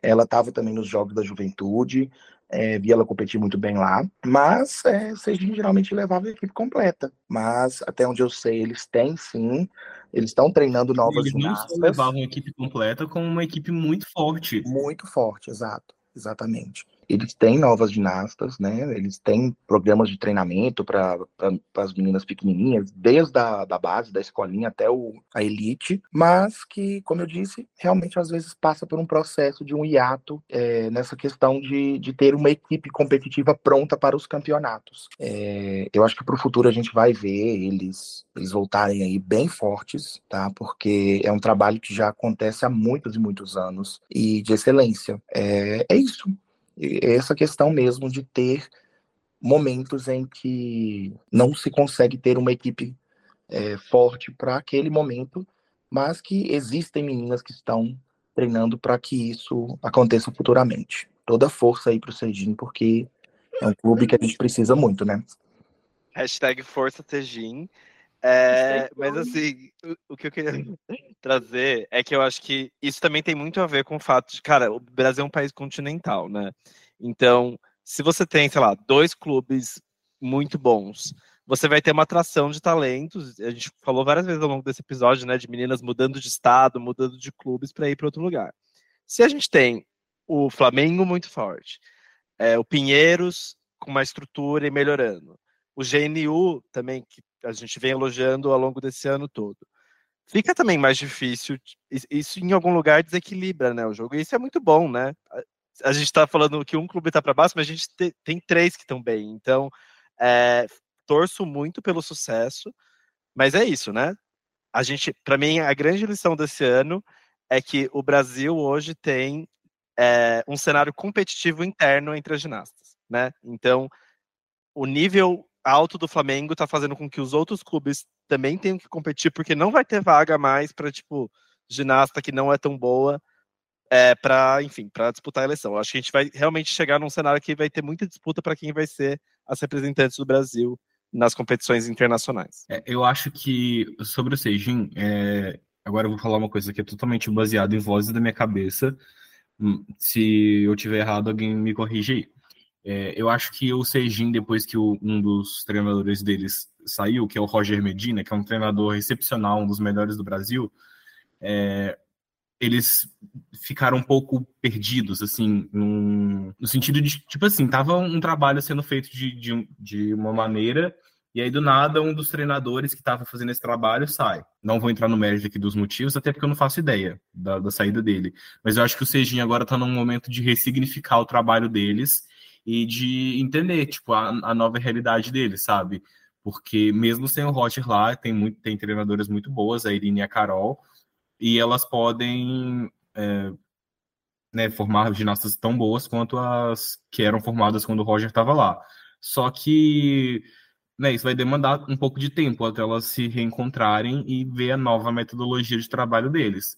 Ela estava também nos Jogos da Juventude, é, vi ela competir muito bem lá, mas é, Sejin geralmente levava a equipe completa. Mas até onde eu sei, eles têm sim, eles estão treinando novas
eles não só levavam a equipe completa, como uma equipe muito forte.
Muito forte, exato, exatamente eles têm novas ginastas, né? Eles têm programas de treinamento para as meninas pequenininhas, desde a da base, da escolinha até o, a elite, mas que, como eu disse, realmente às vezes passa por um processo de um hiato é, nessa questão de, de ter uma equipe competitiva pronta para os campeonatos. É, eu acho que para o futuro a gente vai ver eles, eles voltarem aí bem fortes, tá? Porque é um trabalho que já acontece há muitos e muitos anos e de excelência. É, é isso essa questão mesmo de ter momentos em que não se consegue ter uma equipe é, forte para aquele momento, mas que existem meninas que estão treinando para que isso aconteça futuramente. Toda força aí para o Serginho, porque é um clube que a gente precisa muito, né?
Hashtag Força Tejin. É, mas assim, o, o, que eu queria trazer é que eu acho que isso também tem muito a ver com o fato de, cara, o Brasil é um país continental, né? Então, se você tem, sei lá, dois clubes muito bons, você vai ter uma atração de talentos. A gente falou várias vezes ao longo desse episódio, né, de meninas mudando de estado, mudando de clubes para ir para outro lugar. Se a gente tem o Flamengo muito forte, é, o Pinheiros com uma estrutura e melhorando, o GNU também que a gente vem elogiando ao longo desse ano todo. Fica também mais difícil, isso em algum lugar desequilibra né, o jogo, e isso é muito bom, né? A gente está falando que um clube está para baixo, mas a gente te, tem três que estão bem, então é, torço muito pelo sucesso, mas é isso, né? A gente, para mim, a grande lição desse ano é que o Brasil hoje tem é, um cenário competitivo interno entre as ginastas, né? Então, o nível alto do Flamengo tá fazendo com que os outros clubes também tenham que competir, porque não vai ter vaga mais para tipo ginasta que não é tão boa é, para, enfim, para disputar a eleição. Acho que a gente vai realmente chegar num cenário que vai ter muita disputa para quem vai ser as representantes do Brasil nas competições internacionais.
É, eu acho que sobre o Seijin, é, agora eu vou falar uma coisa que é totalmente baseada em vozes da minha cabeça. Hum, se eu tiver errado, alguém me corrige aí. É, eu acho que o Seijin, depois que o, um dos treinadores deles saiu, que é o Roger Medina, que é um treinador excepcional, um dos melhores do Brasil, é, eles ficaram um pouco perdidos, assim, num, no sentido de, tipo assim, tava um trabalho sendo feito de, de, de uma maneira, e aí do nada um dos treinadores que estava fazendo esse trabalho sai. Não vou entrar no mérito aqui dos motivos, até porque eu não faço ideia da, da saída dele. Mas eu acho que o Sejin agora está num momento de ressignificar o trabalho deles e de entender, tipo, a, a nova realidade dele, sabe? Porque mesmo sem o Roger lá, tem, muito, tem treinadoras muito boas, a Irine e a Carol, e elas podem é, né, formar ginastas tão boas quanto as que eram formadas quando o Roger estava lá. Só que né, isso vai demandar um pouco de tempo até elas se reencontrarem e ver a nova metodologia de trabalho deles.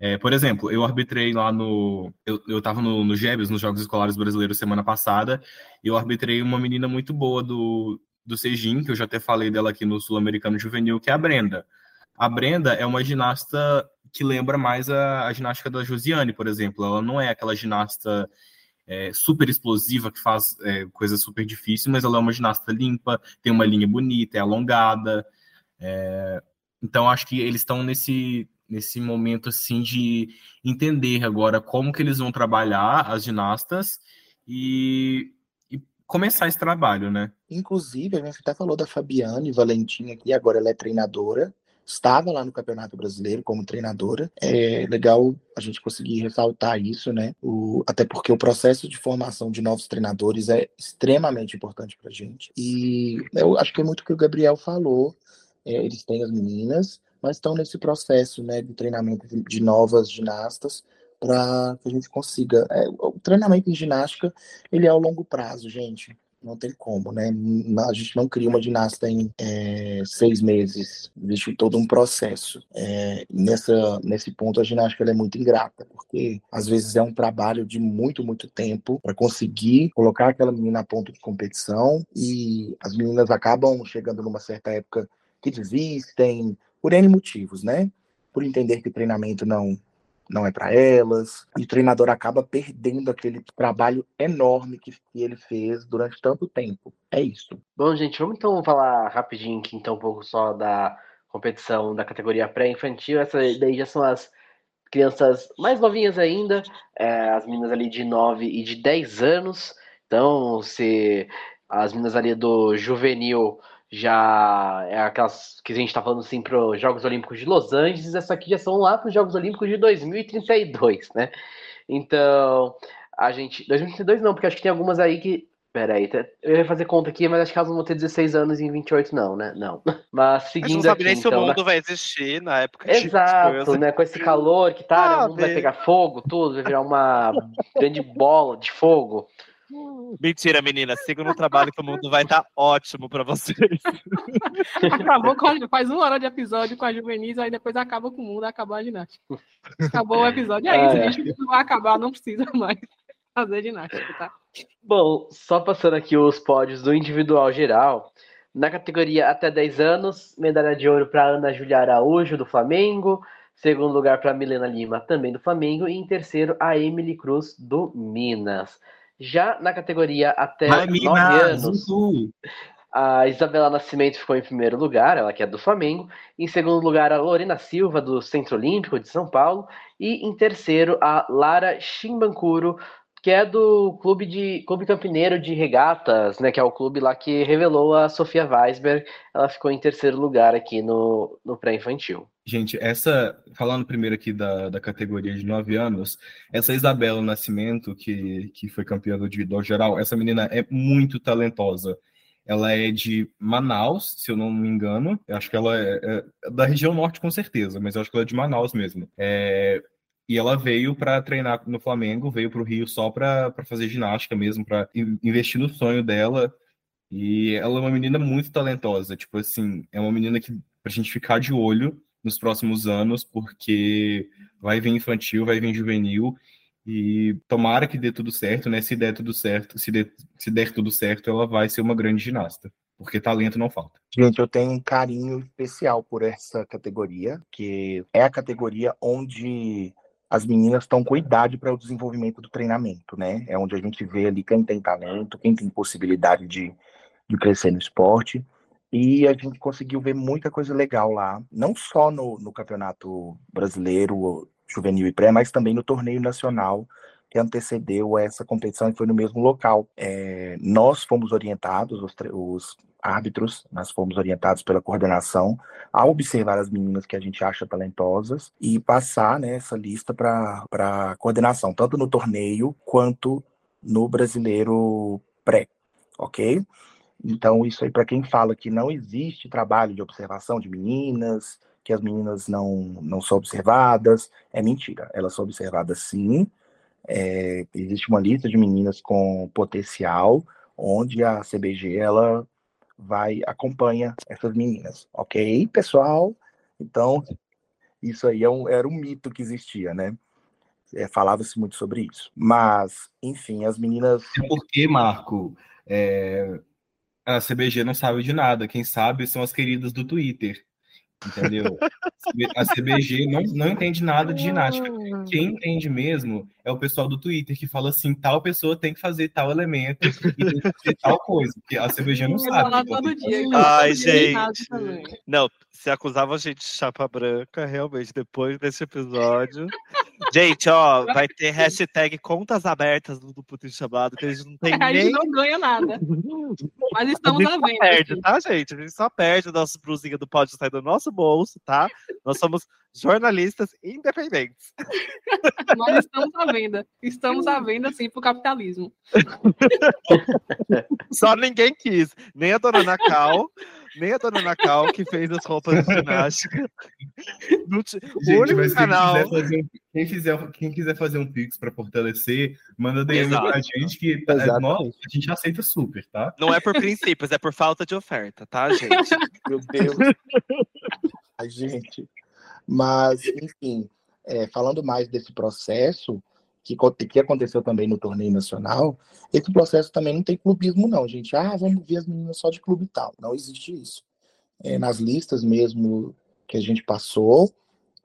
É, por exemplo, eu arbitrei lá no. Eu, eu tava no, no GEBS, nos Jogos Escolares Brasileiros, semana passada, e eu arbitrei uma menina muito boa do, do Sejin, que eu já até falei dela aqui no Sul-Americano Juvenil, que é a Brenda. A Brenda é uma ginasta que lembra mais a, a ginástica da Josiane, por exemplo. Ela não é aquela ginasta é, super explosiva que faz é, coisas super difíceis, mas ela é uma ginasta limpa, tem uma linha bonita, é alongada. É, então, acho que eles estão nesse, nesse momento assim de entender agora como que eles vão trabalhar as ginastas e, e começar esse trabalho, né?
Inclusive, a gente até falou da Fabiane Valentim aqui, agora ela é treinadora, estava lá no Campeonato Brasileiro como treinadora. É legal a gente conseguir ressaltar isso, né? O, até porque o processo de formação de novos treinadores é extremamente importante para a gente. E eu acho que é muito o que o Gabriel falou. É, eles têm as meninas, mas estão nesse processo né, de treinamento de novas ginastas para que a gente consiga. É, o treinamento em ginástica ele é ao longo prazo, gente. Não tem como, né? A gente não cria uma ginasta em é, seis meses. Existe todo um processo. É, nessa, nesse ponto, a ginástica é muito ingrata, porque às vezes é um trabalho de muito, muito tempo para conseguir colocar aquela menina a ponto de competição e as meninas acabam chegando numa certa época que desistem, por N motivos, né? Por entender que treinamento não não é para elas, e o treinador acaba perdendo aquele trabalho enorme que, que, ele fez durante tanto tempo. É isso.
Bom, gente, vamos então falar rapidinho aqui, então, um pouco só da competição da categoria pré-infantil. Essas daí já são as crianças mais novinhas ainda, é, as meninas ali de 9 e de 10 anos. Então, se as meninas ali do juvenil já é aquelas que a gente está falando assim para os Jogos Olímpicos de Los Angeles, essa aqui já são lá para os Jogos Olímpicos de 2032, né? Então, a gente. 2032 não, porque acho que tem algumas aí que. Pera aí, eu ia fazer conta aqui, mas acho que elas vão ter 16 anos em 28, não, né? Não. Mas seguindo. Mas não
sabe nem se o então, mundo na... vai existir na época
Exato, né? Com esse calor que tá, ah, né? o mundo vai pegar fogo, tudo, vai virar uma grande bola de fogo.
Mentira, menina. Siga no trabalho que o mundo vai estar tá ótimo para vocês.
Acabou com, faz uma hora de episódio com a Juvenis, aí depois acaba com o mundo, acabou a ginástica. Acabou o episódio. É isso, é. gente. Não vai acabar, não precisa mais fazer ginástica, tá?
Bom, só passando aqui os pódios do individual geral. Na categoria até 10 anos, medalha de ouro para Ana Julia Araújo, do Flamengo. Segundo lugar para Milena Lima, também do Flamengo. E em terceiro, a Emily Cruz, do Minas. Já na categoria até Vai, 9 anos, a Isabela Nascimento ficou em primeiro lugar, ela que é do Flamengo. Em segundo lugar, a Lorena Silva, do Centro Olímpico de São Paulo. E em terceiro, a Lara Chimbancuro, que é do clube de clube campineiro de regatas, né, que é o clube lá que revelou a Sofia Weisberg. Ela ficou em terceiro lugar aqui no, no pré-infantil.
Gente, essa, falando primeiro aqui da, da categoria de 9 anos, essa Isabela Nascimento, que, que foi campeã do individual geral, essa menina é muito talentosa. Ela é de Manaus, se eu não me engano. Eu acho que ela é, é da região norte, com certeza, mas eu acho que ela é de Manaus mesmo. É, e ela veio para treinar no Flamengo, veio para o Rio só para fazer ginástica mesmo, para investir no sonho dela. E ela é uma menina muito talentosa. Tipo assim, é uma menina que, pra gente ficar de olho, nos próximos anos, porque vai vir infantil, vai vir juvenil, e tomara que dê tudo certo, né? Se der tudo certo, se, se der tudo certo, ela vai ser uma grande ginasta, porque talento não falta.
Gente, eu tenho um carinho especial por essa categoria, que é a categoria onde as meninas estão com idade para o desenvolvimento do treinamento, né? É onde a gente vê ali quem tem talento, quem tem possibilidade de, de crescer no esporte. E a gente conseguiu ver muita coisa legal lá, não só no, no campeonato brasileiro, juvenil e pré, mas também no torneio nacional que antecedeu essa competição e foi no mesmo local. É, nós fomos orientados, os, os, árbitros, nós fomos orientados pela coordenação a observar as meninas que a gente acha talentosas e passar né, essa lista para a coordenação, tanto no torneio quanto no brasileiro pré, ok? Então, isso aí, para quem fala que não existe trabalho de observação de meninas, que as meninas não, não são observadas, é mentira. Elas são observadas sim. É, existe uma lista de meninas com potencial, onde a CBG ela vai acompanha essas meninas, ok, pessoal? Então, isso aí é um, era um mito que existia, né? É, Falava-se muito sobre isso. Mas, enfim, as meninas.
É porque, Marco, é, a CBG não sabe de nada. Quem sabe são as queridas do Twitter. Entendeu? A CBG não, não entende nada de ginástica. Quem entende mesmo é o pessoal do Twitter que fala assim: tal pessoa tem que fazer tal elemento e tem que fazer tal coisa. Porque a CBG não sabe.
Todo dia,
Ai, gente. Não, se acusava a gente de chapa branca, realmente, depois desse episódio. Gente, ó, vai ter hashtag contas abertas do Putin chamado, que a gente não tem
nem. A gente não ganha nada. Mas estamos
a, a
venda.
Perde, tá, gente? A gente só perde o nosso brusinho do pode sair do nosso bolso, tá? Nós somos jornalistas independentes.
Nós estamos à venda. Estamos à venda, sim, para o capitalismo.
Só ninguém quis. Nem a dona Nacal, nem a dona Nacal, que fez as roupas de ginástica.
Gente, o único canal. Quem quiser, fazer, quem, quiser, quem quiser fazer um Pix para fortalecer, manda DM Exato. pra gente que tá, nossa, a gente aceita super, tá?
Não é por princípios, é por falta de oferta, tá, gente?
Meu Deus. A gente. Mas, enfim, é, falando mais desse processo, que, que aconteceu também no torneio nacional, esse processo também não tem clubismo, não, gente. Ah, vamos ver as meninas só de clube e tal. Não existe isso. É, nas listas mesmo que a gente passou,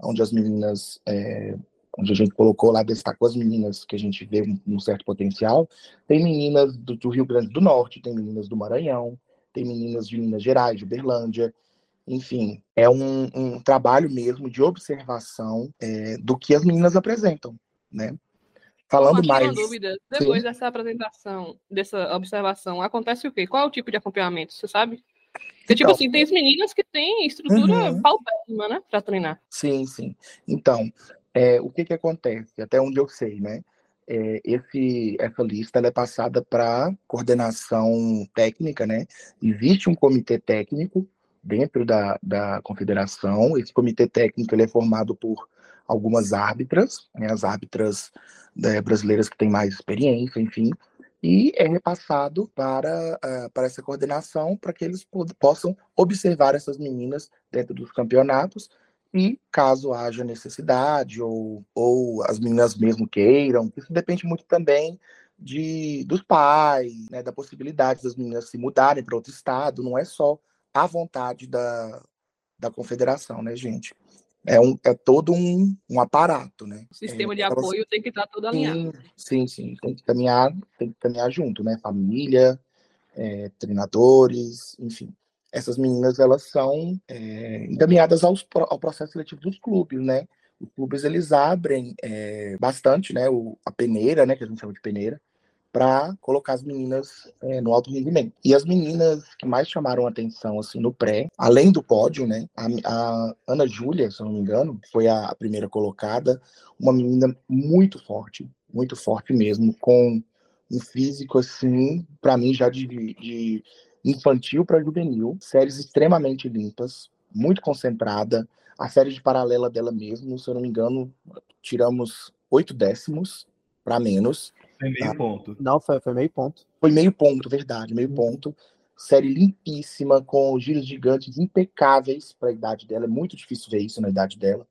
onde as meninas, é, onde a gente colocou lá, destacou as meninas que a gente vê um, um certo potencial, tem meninas do, do, Rio Grande do Norte, tem meninas do Maranhão, tem meninas de Minas Gerais, de Uberlândia, enfim, é um, um trabalho mesmo de observação é, do que as meninas apresentam, né? Falando mais.
dúvida. Depois Sim. dessa apresentação, dessa observação, acontece o quê? Qual é o tipo de acompanhamento? Você sabe? Porque, tipo então, assim, tem as meninas que têm estrutura uhum. paupérrima, né? Pra treinar.
Sim, sim. Então, é, o que que acontece? Até onde eu sei, né? É, esse, essa lista é passada para coordenação técnica, né? Existe um comitê técnico dentro da, da confederação. Esse comitê técnico ele é formado por algumas árbitras, né, as árbitras né, brasileiras que têm mais experiência, enfim, e é repassado para, uh, para essa coordenação para que eles possam observar essas meninas dentro dos campeonatos e caso haja necessidade ou, ou as meninas mesmo queiram, isso depende muito também de dos pais, né, da possibilidade das meninas se mudarem para outro estado, não é só a vontade da, da confederação, né, gente? é, um, é todo um, um aparato, né?
O sistema é, de apoio tem que estar todo alinhado.
Sim, sim, tem que caminhar, tem que caminhar junto, né? Família, é, treinadores, enfim. Essas meninas, elas são é, encaminhadas aos, ao processo seletivo dos clubes, né? Os clubes, eles abrem é, bastante, né? O, a peneira, né? Que a gente chama de peneira, para colocar as meninas é, no alto rendimento. E as meninas que mais chamaram atenção assim no pré, além do pódio, né? A, a Ana Júlia, se não me engano, foi a primeira colocada, uma menina muito forte, muito forte mesmo, com um físico assim, para mim já de, de infantil para juvenil, séries extremamente limpas, muito concentrada. A série de paralela dela mesmo, se eu não me engano, tiramos oito décimos para menos.
Foi meio tá? ponto.
Não, foi, foi meio ponto.
Foi meio ponto, verdade, meio uhum. ponto. Série limpíssima, com giros gigantes impecáveis para a idade dela. É muito difícil ver isso na idade dela.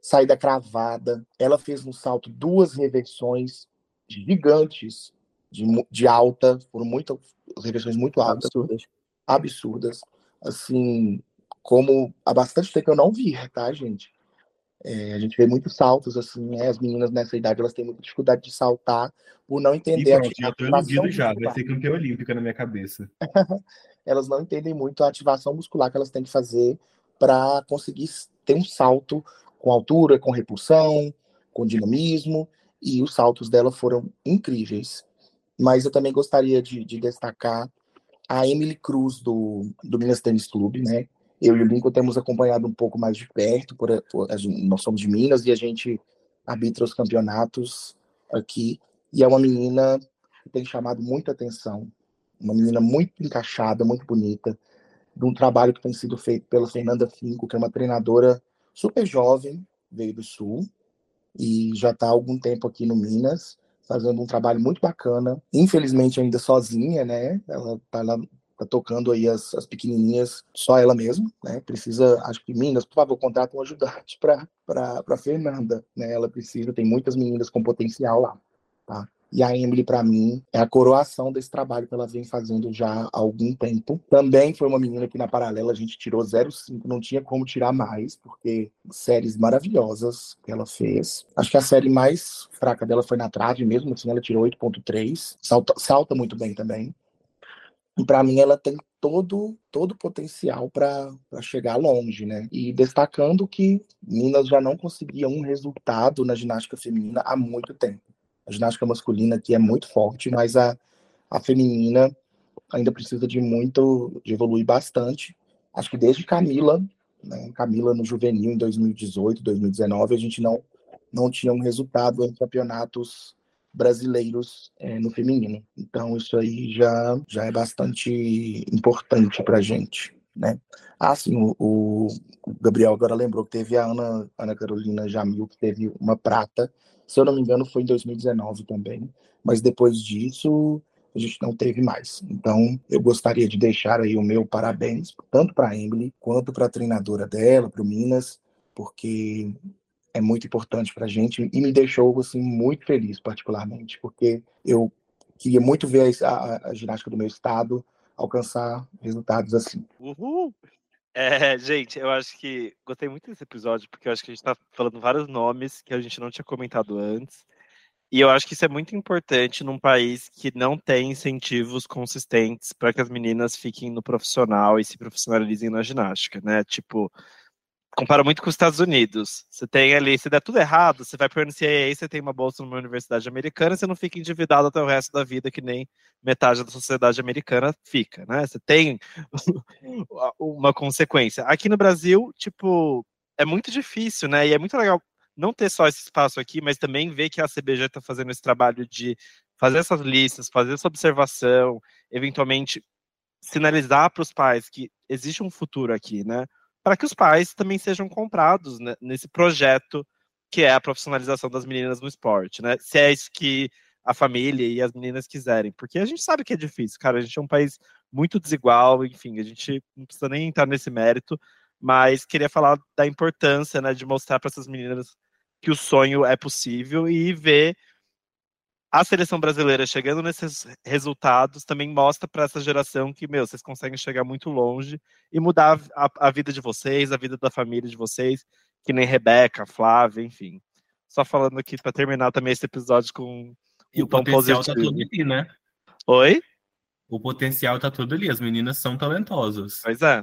Saída cravada. Ela fez no salto duas reversões gigantes de, de alta, foram muito reversões muito altas.
Absurdas.
Absurdas. Assim, como há bastante tempo eu não vi, tá, gente? É, a gente vê muitos saltos, assim, né? as meninas nessa idade elas têm muita dificuldade de saltar por não entender
e pronto, a já tô iludido já, vai ser campeã olímpica na minha cabeça.
elas não entendem muito a ativação muscular que elas têm que fazer para conseguir ter um salto com altura, com repulsão, com dinamismo, e os saltos dela foram incríveis. Mas eu também gostaria de, de destacar a Emily Cruz do, do Minas Tênis Clube, né? Eu e o Lincoln temos acompanhado um pouco mais de perto, por, por, nós somos de Minas e a gente arbitra os campeonatos aqui, e é uma menina que tem chamado muita atenção, uma menina muito encaixada, muito bonita, de um trabalho que tem sido feito pela Fernanda Finco, que é uma treinadora super jovem, veio do Sul, e já está há algum tempo aqui no Minas, fazendo um trabalho muito bacana, infelizmente ainda sozinha, né? Ela está lá tá tocando aí as, as pequenininhas, só ela mesma, né? Precisa, acho que Minas, por favor, contrata um ajudante para Fernanda, né? Ela precisa, tem muitas meninas com potencial lá, tá? E a Emily, para mim, é a coroação desse trabalho que ela vem fazendo já há algum tempo. Também foi uma menina que na paralela a gente tirou 0,5, não tinha como tirar mais, porque séries maravilhosas que ela fez. Acho que a série mais fraca dela foi na trave mesmo, assim, ela tirou 8,3. Salta, salta muito bem também. Para mim ela tem todo todo o potencial para chegar longe, né? E destacando que Minas já não conseguia um resultado na ginástica feminina há muito tempo. A ginástica masculina aqui é muito forte, mas a, a feminina ainda precisa de muito, de evoluir bastante. Acho que desde Camila, né? Camila no juvenil em 2018, 2019, a gente não não tinha um resultado em campeonatos brasileiros é, no feminino. Então isso aí já, já é bastante importante para a gente. né? Ah, sim, o, o Gabriel agora lembrou que teve a Ana, Ana Carolina Jamil, que teve uma prata, se eu não me engano foi em 2019 também, mas depois disso a gente não teve mais. Então, eu gostaria de deixar aí o meu parabéns, tanto para a Emily, quanto para a treinadora dela, para o Minas, porque é muito importante para a gente e me deixou assim, muito feliz, particularmente, porque eu queria muito ver a, a, a ginástica do meu estado alcançar resultados assim.
Uhul! É, gente, eu acho que gostei muito desse episódio, porque eu acho que a gente está falando vários nomes que a gente não tinha comentado antes. E eu acho que isso é muito importante num país que não tem incentivos consistentes para que as meninas fiquem no profissional e se profissionalizem na ginástica, né? Tipo, compara muito com os Estados Unidos. Você tem ali, se der tudo errado, você vai para o NCAA, você tem uma bolsa numa universidade americana, você não fica endividado até o resto da vida, que nem metade da sociedade americana fica, né? Você tem uma consequência. Aqui no Brasil, tipo, é muito difícil, né? E é muito legal não ter só esse espaço aqui, mas também ver que a CBG está fazendo esse trabalho de fazer essas listas, fazer essa observação, eventualmente sinalizar para os pais que existe um futuro aqui, né? Para que os pais também sejam comprados né, nesse projeto que é a profissionalização das meninas no esporte, né? Se é isso que a família e as meninas quiserem, porque a gente sabe que é difícil, cara. A gente é um país muito desigual, enfim, a gente não precisa nem entrar nesse mérito, mas queria falar da importância, né, de mostrar para essas meninas que o sonho é possível e ver a seleção brasileira chegando nesses resultados também mostra para essa geração que, meu, vocês conseguem chegar muito longe e mudar a, a, vida de vocês, a vida da família de vocês, que nem Rebeca, Flávia, enfim. Só falando aqui para terminar também esse episódio com
e o potencial tá positivo. tá todo ali, né?
Oi?
O potencial tá todo ali, as meninas são talentosas.
Pois é.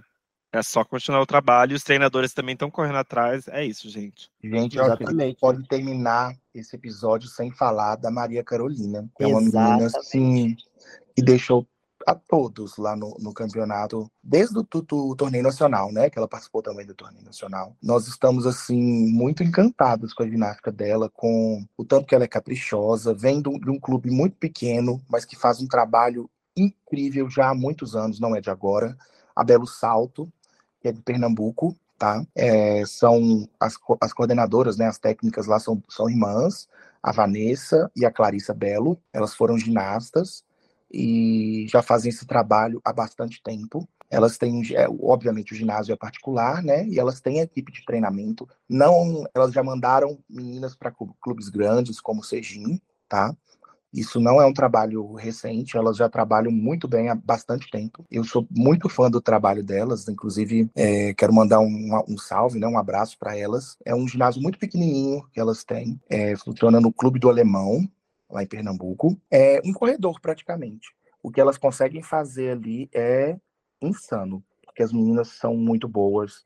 É só continuar o trabalho, os treinadores também estão correndo atrás. É isso, gente.
Gente, Exatamente. pode terminar esse episódio sem falar da Maria Carolina, que é uma menina assim que deixou a todos lá no, no campeonato, desde o, do, do, torneio nacional, né? Que ela participou também do torneio nacional. Nós estamos, assim, muito encantados com a ginástica dela, com o tanto que ela é caprichosa, vem de um, de um clube muito pequeno, mas que faz um trabalho incrível já há muitos anos, não é de agora. A Belo Salto, que é de Pernambuco, tá? É, são as, as coordenadoras, né, as técnicas lá são, são irmãs, a Vanessa e a Clarissa Belo. Elas foram ginastas e já fazem esse trabalho há bastante tempo. Elas têm, é, obviamente, o ginásio é particular, né? E elas têm equipe de treinamento. Não, elas já mandaram meninas para clubes grandes como o Sejim, tá? Isso não é um trabalho recente, elas já trabalham muito bem há bastante tempo. Eu sou muito fã do trabalho delas, inclusive é, quero mandar um, um, salve, né, um abraço para elas. É um ginásio muito pequenininho que elas têm, é, funciona no Clube do Alemão, lá em Pernambuco. É um corredor praticamente. O que elas conseguem fazer ali é insano, porque as meninas são muito boas,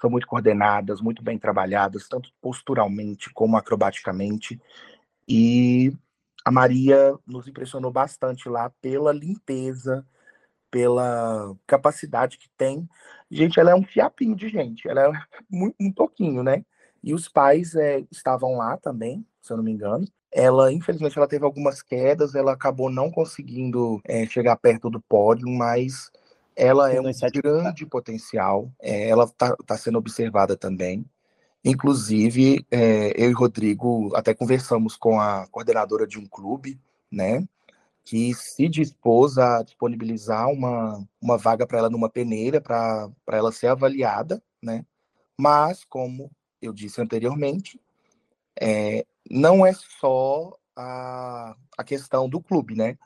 são muito coordenadas, muito bem trabalhadas, tanto posturalmente como acrobaticamente. E a Maria nos impressionou bastante lá pela limpeza, pela capacidade que tem. Gente, ela é um fiapinho de gente, ela é um, um toquinho, né? E os pais é, estavam lá também, se eu não me engano. Ela, infelizmente, ela teve algumas quedas, ela acabou não conseguieu é, chegar perto do pódio, mas ela é um grande potencial. É, ela está tá sendo observada também. Inclusive, é, eu e Rodrigo até conversamos com a coordenadora de um clube, né, que se dispôs a disponibilizar uma, uma vaga para ela numa peneira, para ela ser avaliada, né, mas, como eu disse anteriormente, é, não é só a, a questão do clube, né,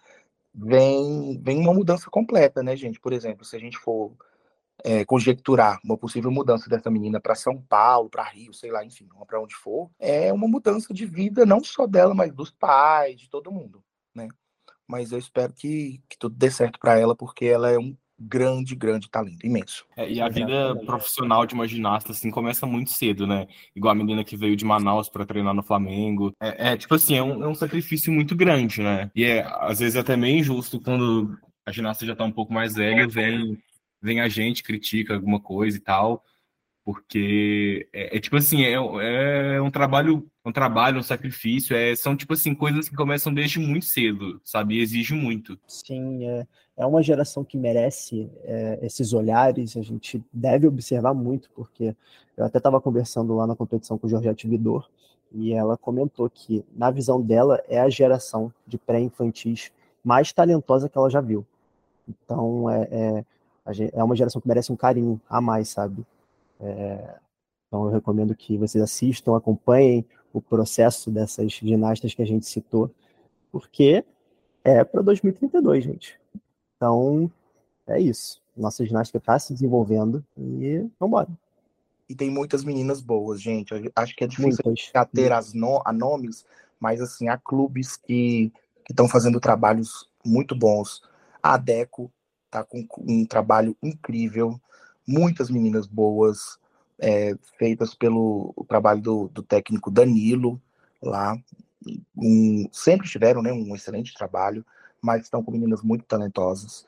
vem, vem uma mudança completa, né, gente? Por exemplo, se a gente for é, conjecturar uma possível mudança dessa menina para São Paulo, para Rio, sei lá, enfim, para onde for, é uma mudança de vida não só dela, mas dos pais, de todo mundo, né? Mas eu espero que, que tudo dê certo para ela, porque ela é um grande, grande talento, imenso.
É, e a vida profissional de uma ginasta, assim, começa muito cedo, né? Igual a menina que veio de Manaus para treinar no Flamengo. É, é tipo assim, é um, é um, sacrifício muito grande, né? E é, às vezes, até meio injusto quando a ginasta já tá um pouco mais velha, vem vem a gente, critica alguma coisa e tal. Porque é, é tipo assim, é, é, um trabalho, um trabalho, um sacrifício, é, são tipo assim, coisas que começam desde muito cedo, sabe? E exige muito.
Sim, é, é uma geração que merece é, esses olhares, a gente deve observar muito, porque eu até estava conversando lá na competição com o Georgette Vidor, e ela comentou que, na visão dela, é a geração de pré-infantis mais talentosa que ela já viu. Então, é, é, é uma geração que merece um carinho a mais, sabe? É, então, eu recomendo que vocês assistam, acompanhem o processo dessas ginastas que a gente citou, porque é para 2032, gente. Então, é isso. Nossa ginástica está se desenvolvendo e vamos embora.
E tem muitas meninas boas, gente. Eu acho que é difícil ter as no, a nomes, mas assim, há clubes que estão fazendo trabalhos muito bons. A Deco tá com um trabalho incrível, muitas meninas boas, é, feitas pelo trabalho do, do, técnico Danilo lá. Um, sempre tiveram né, um excelente trabalho, mas estão com meninas muito talentosas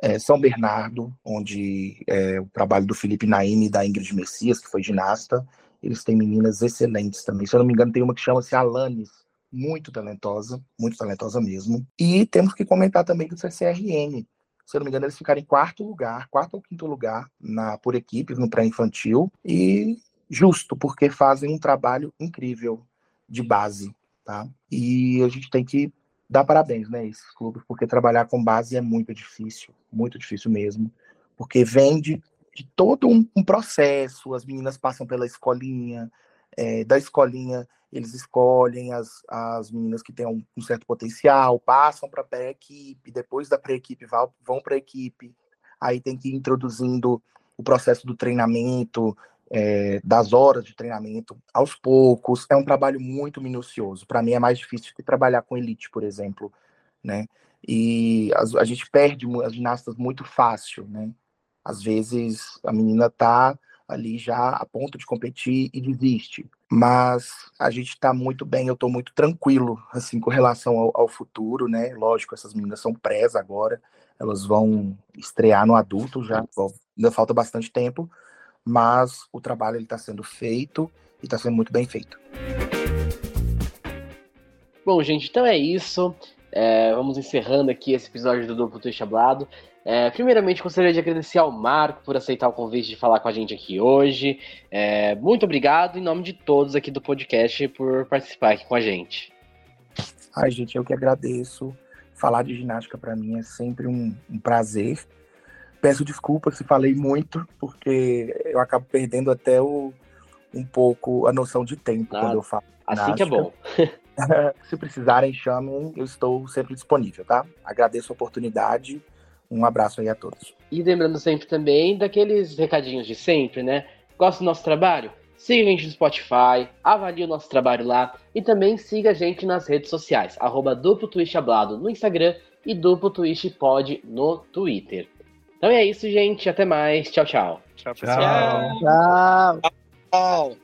é, São Bernardo, onde é, o trabalho do Felipe Naime e da Ingrid Messias, que foi ginasta, eles têm meninas excelentes também. Se eu não me engano, tem uma que chama-se Alanis, muito talentosa, muito talentosa mesmo. E temos que comentar também do CCRN. Se eu não me engano, eles ficaram em quarto lugar, quarto ou quinto lugar na por equipes no pré-infantil. E justo, porque fazem um trabalho incrível de base, tá? E a gente tem que dar parabéns, né, esses clubes, porque trabalhar com base é muito difícil, muito difícil mesmo, porque vem de, de todo um, um, processo, as meninas passam pela escolinha, é, da escolinha eles escolhem as, as meninas que têm um, um certo potencial, passam para a pré-equipe, depois da pré-equipe vão para a equipe, aí tem que ir introduzindo o processo do treinamento, é, das horas de treinamento aos poucos. É um trabalho muito minucioso. Para mim é mais difícil que trabalhar com elite, por exemplo, né? E a, a, gente perde as ginastas muito fácil, né? Às vezes a menina tá ali já a ponto de competir e desiste. Mas a gente está muito bem, eu estou muito tranquilo assim com relação ao, ao, futuro, né? Lógico, essas meninas são presa agora, elas vão estrear no adulto já, ainda falta bastante tempo, mas o trabalho está sendo feito e está sendo muito bem feito.
Bom, gente, então é isso. É, vamos encerrando aqui esse episódio do Duplo Twist. É, primeiramente, gostaria de agradecer ao Marco por aceitar o convite de falar com a gente aqui hoje. É, muito obrigado em nome de todos aqui do podcast por participar aqui com a gente.
Ai, gente, eu que agradeço. Falar de ginástica para mim é sempre um, um prazer. Peço desculpas se falei muito, porque eu acabo perdendo até o, um pouco a noção de tempo ah, quando eu falo.
Assim que é bom.
se precisarem, chamem, eu estou sempre disponível, tá? Agradeço a oportunidade. Um abraço aí a todos.
E lembrando sempre também daqueles recadinhos de sempre, né? Gosta do nosso trabalho? Siga a gente no Spotify, avalie o nosso trabalho lá e também siga a gente nas redes sociais, arroba Duplo Twist Hablado no Instagram e Duplo Twist Pod no Twitter. Então é isso, gente. Até mais. Tchau, tchau.
Tchau, pessoal. Tchau.
tchau. tchau.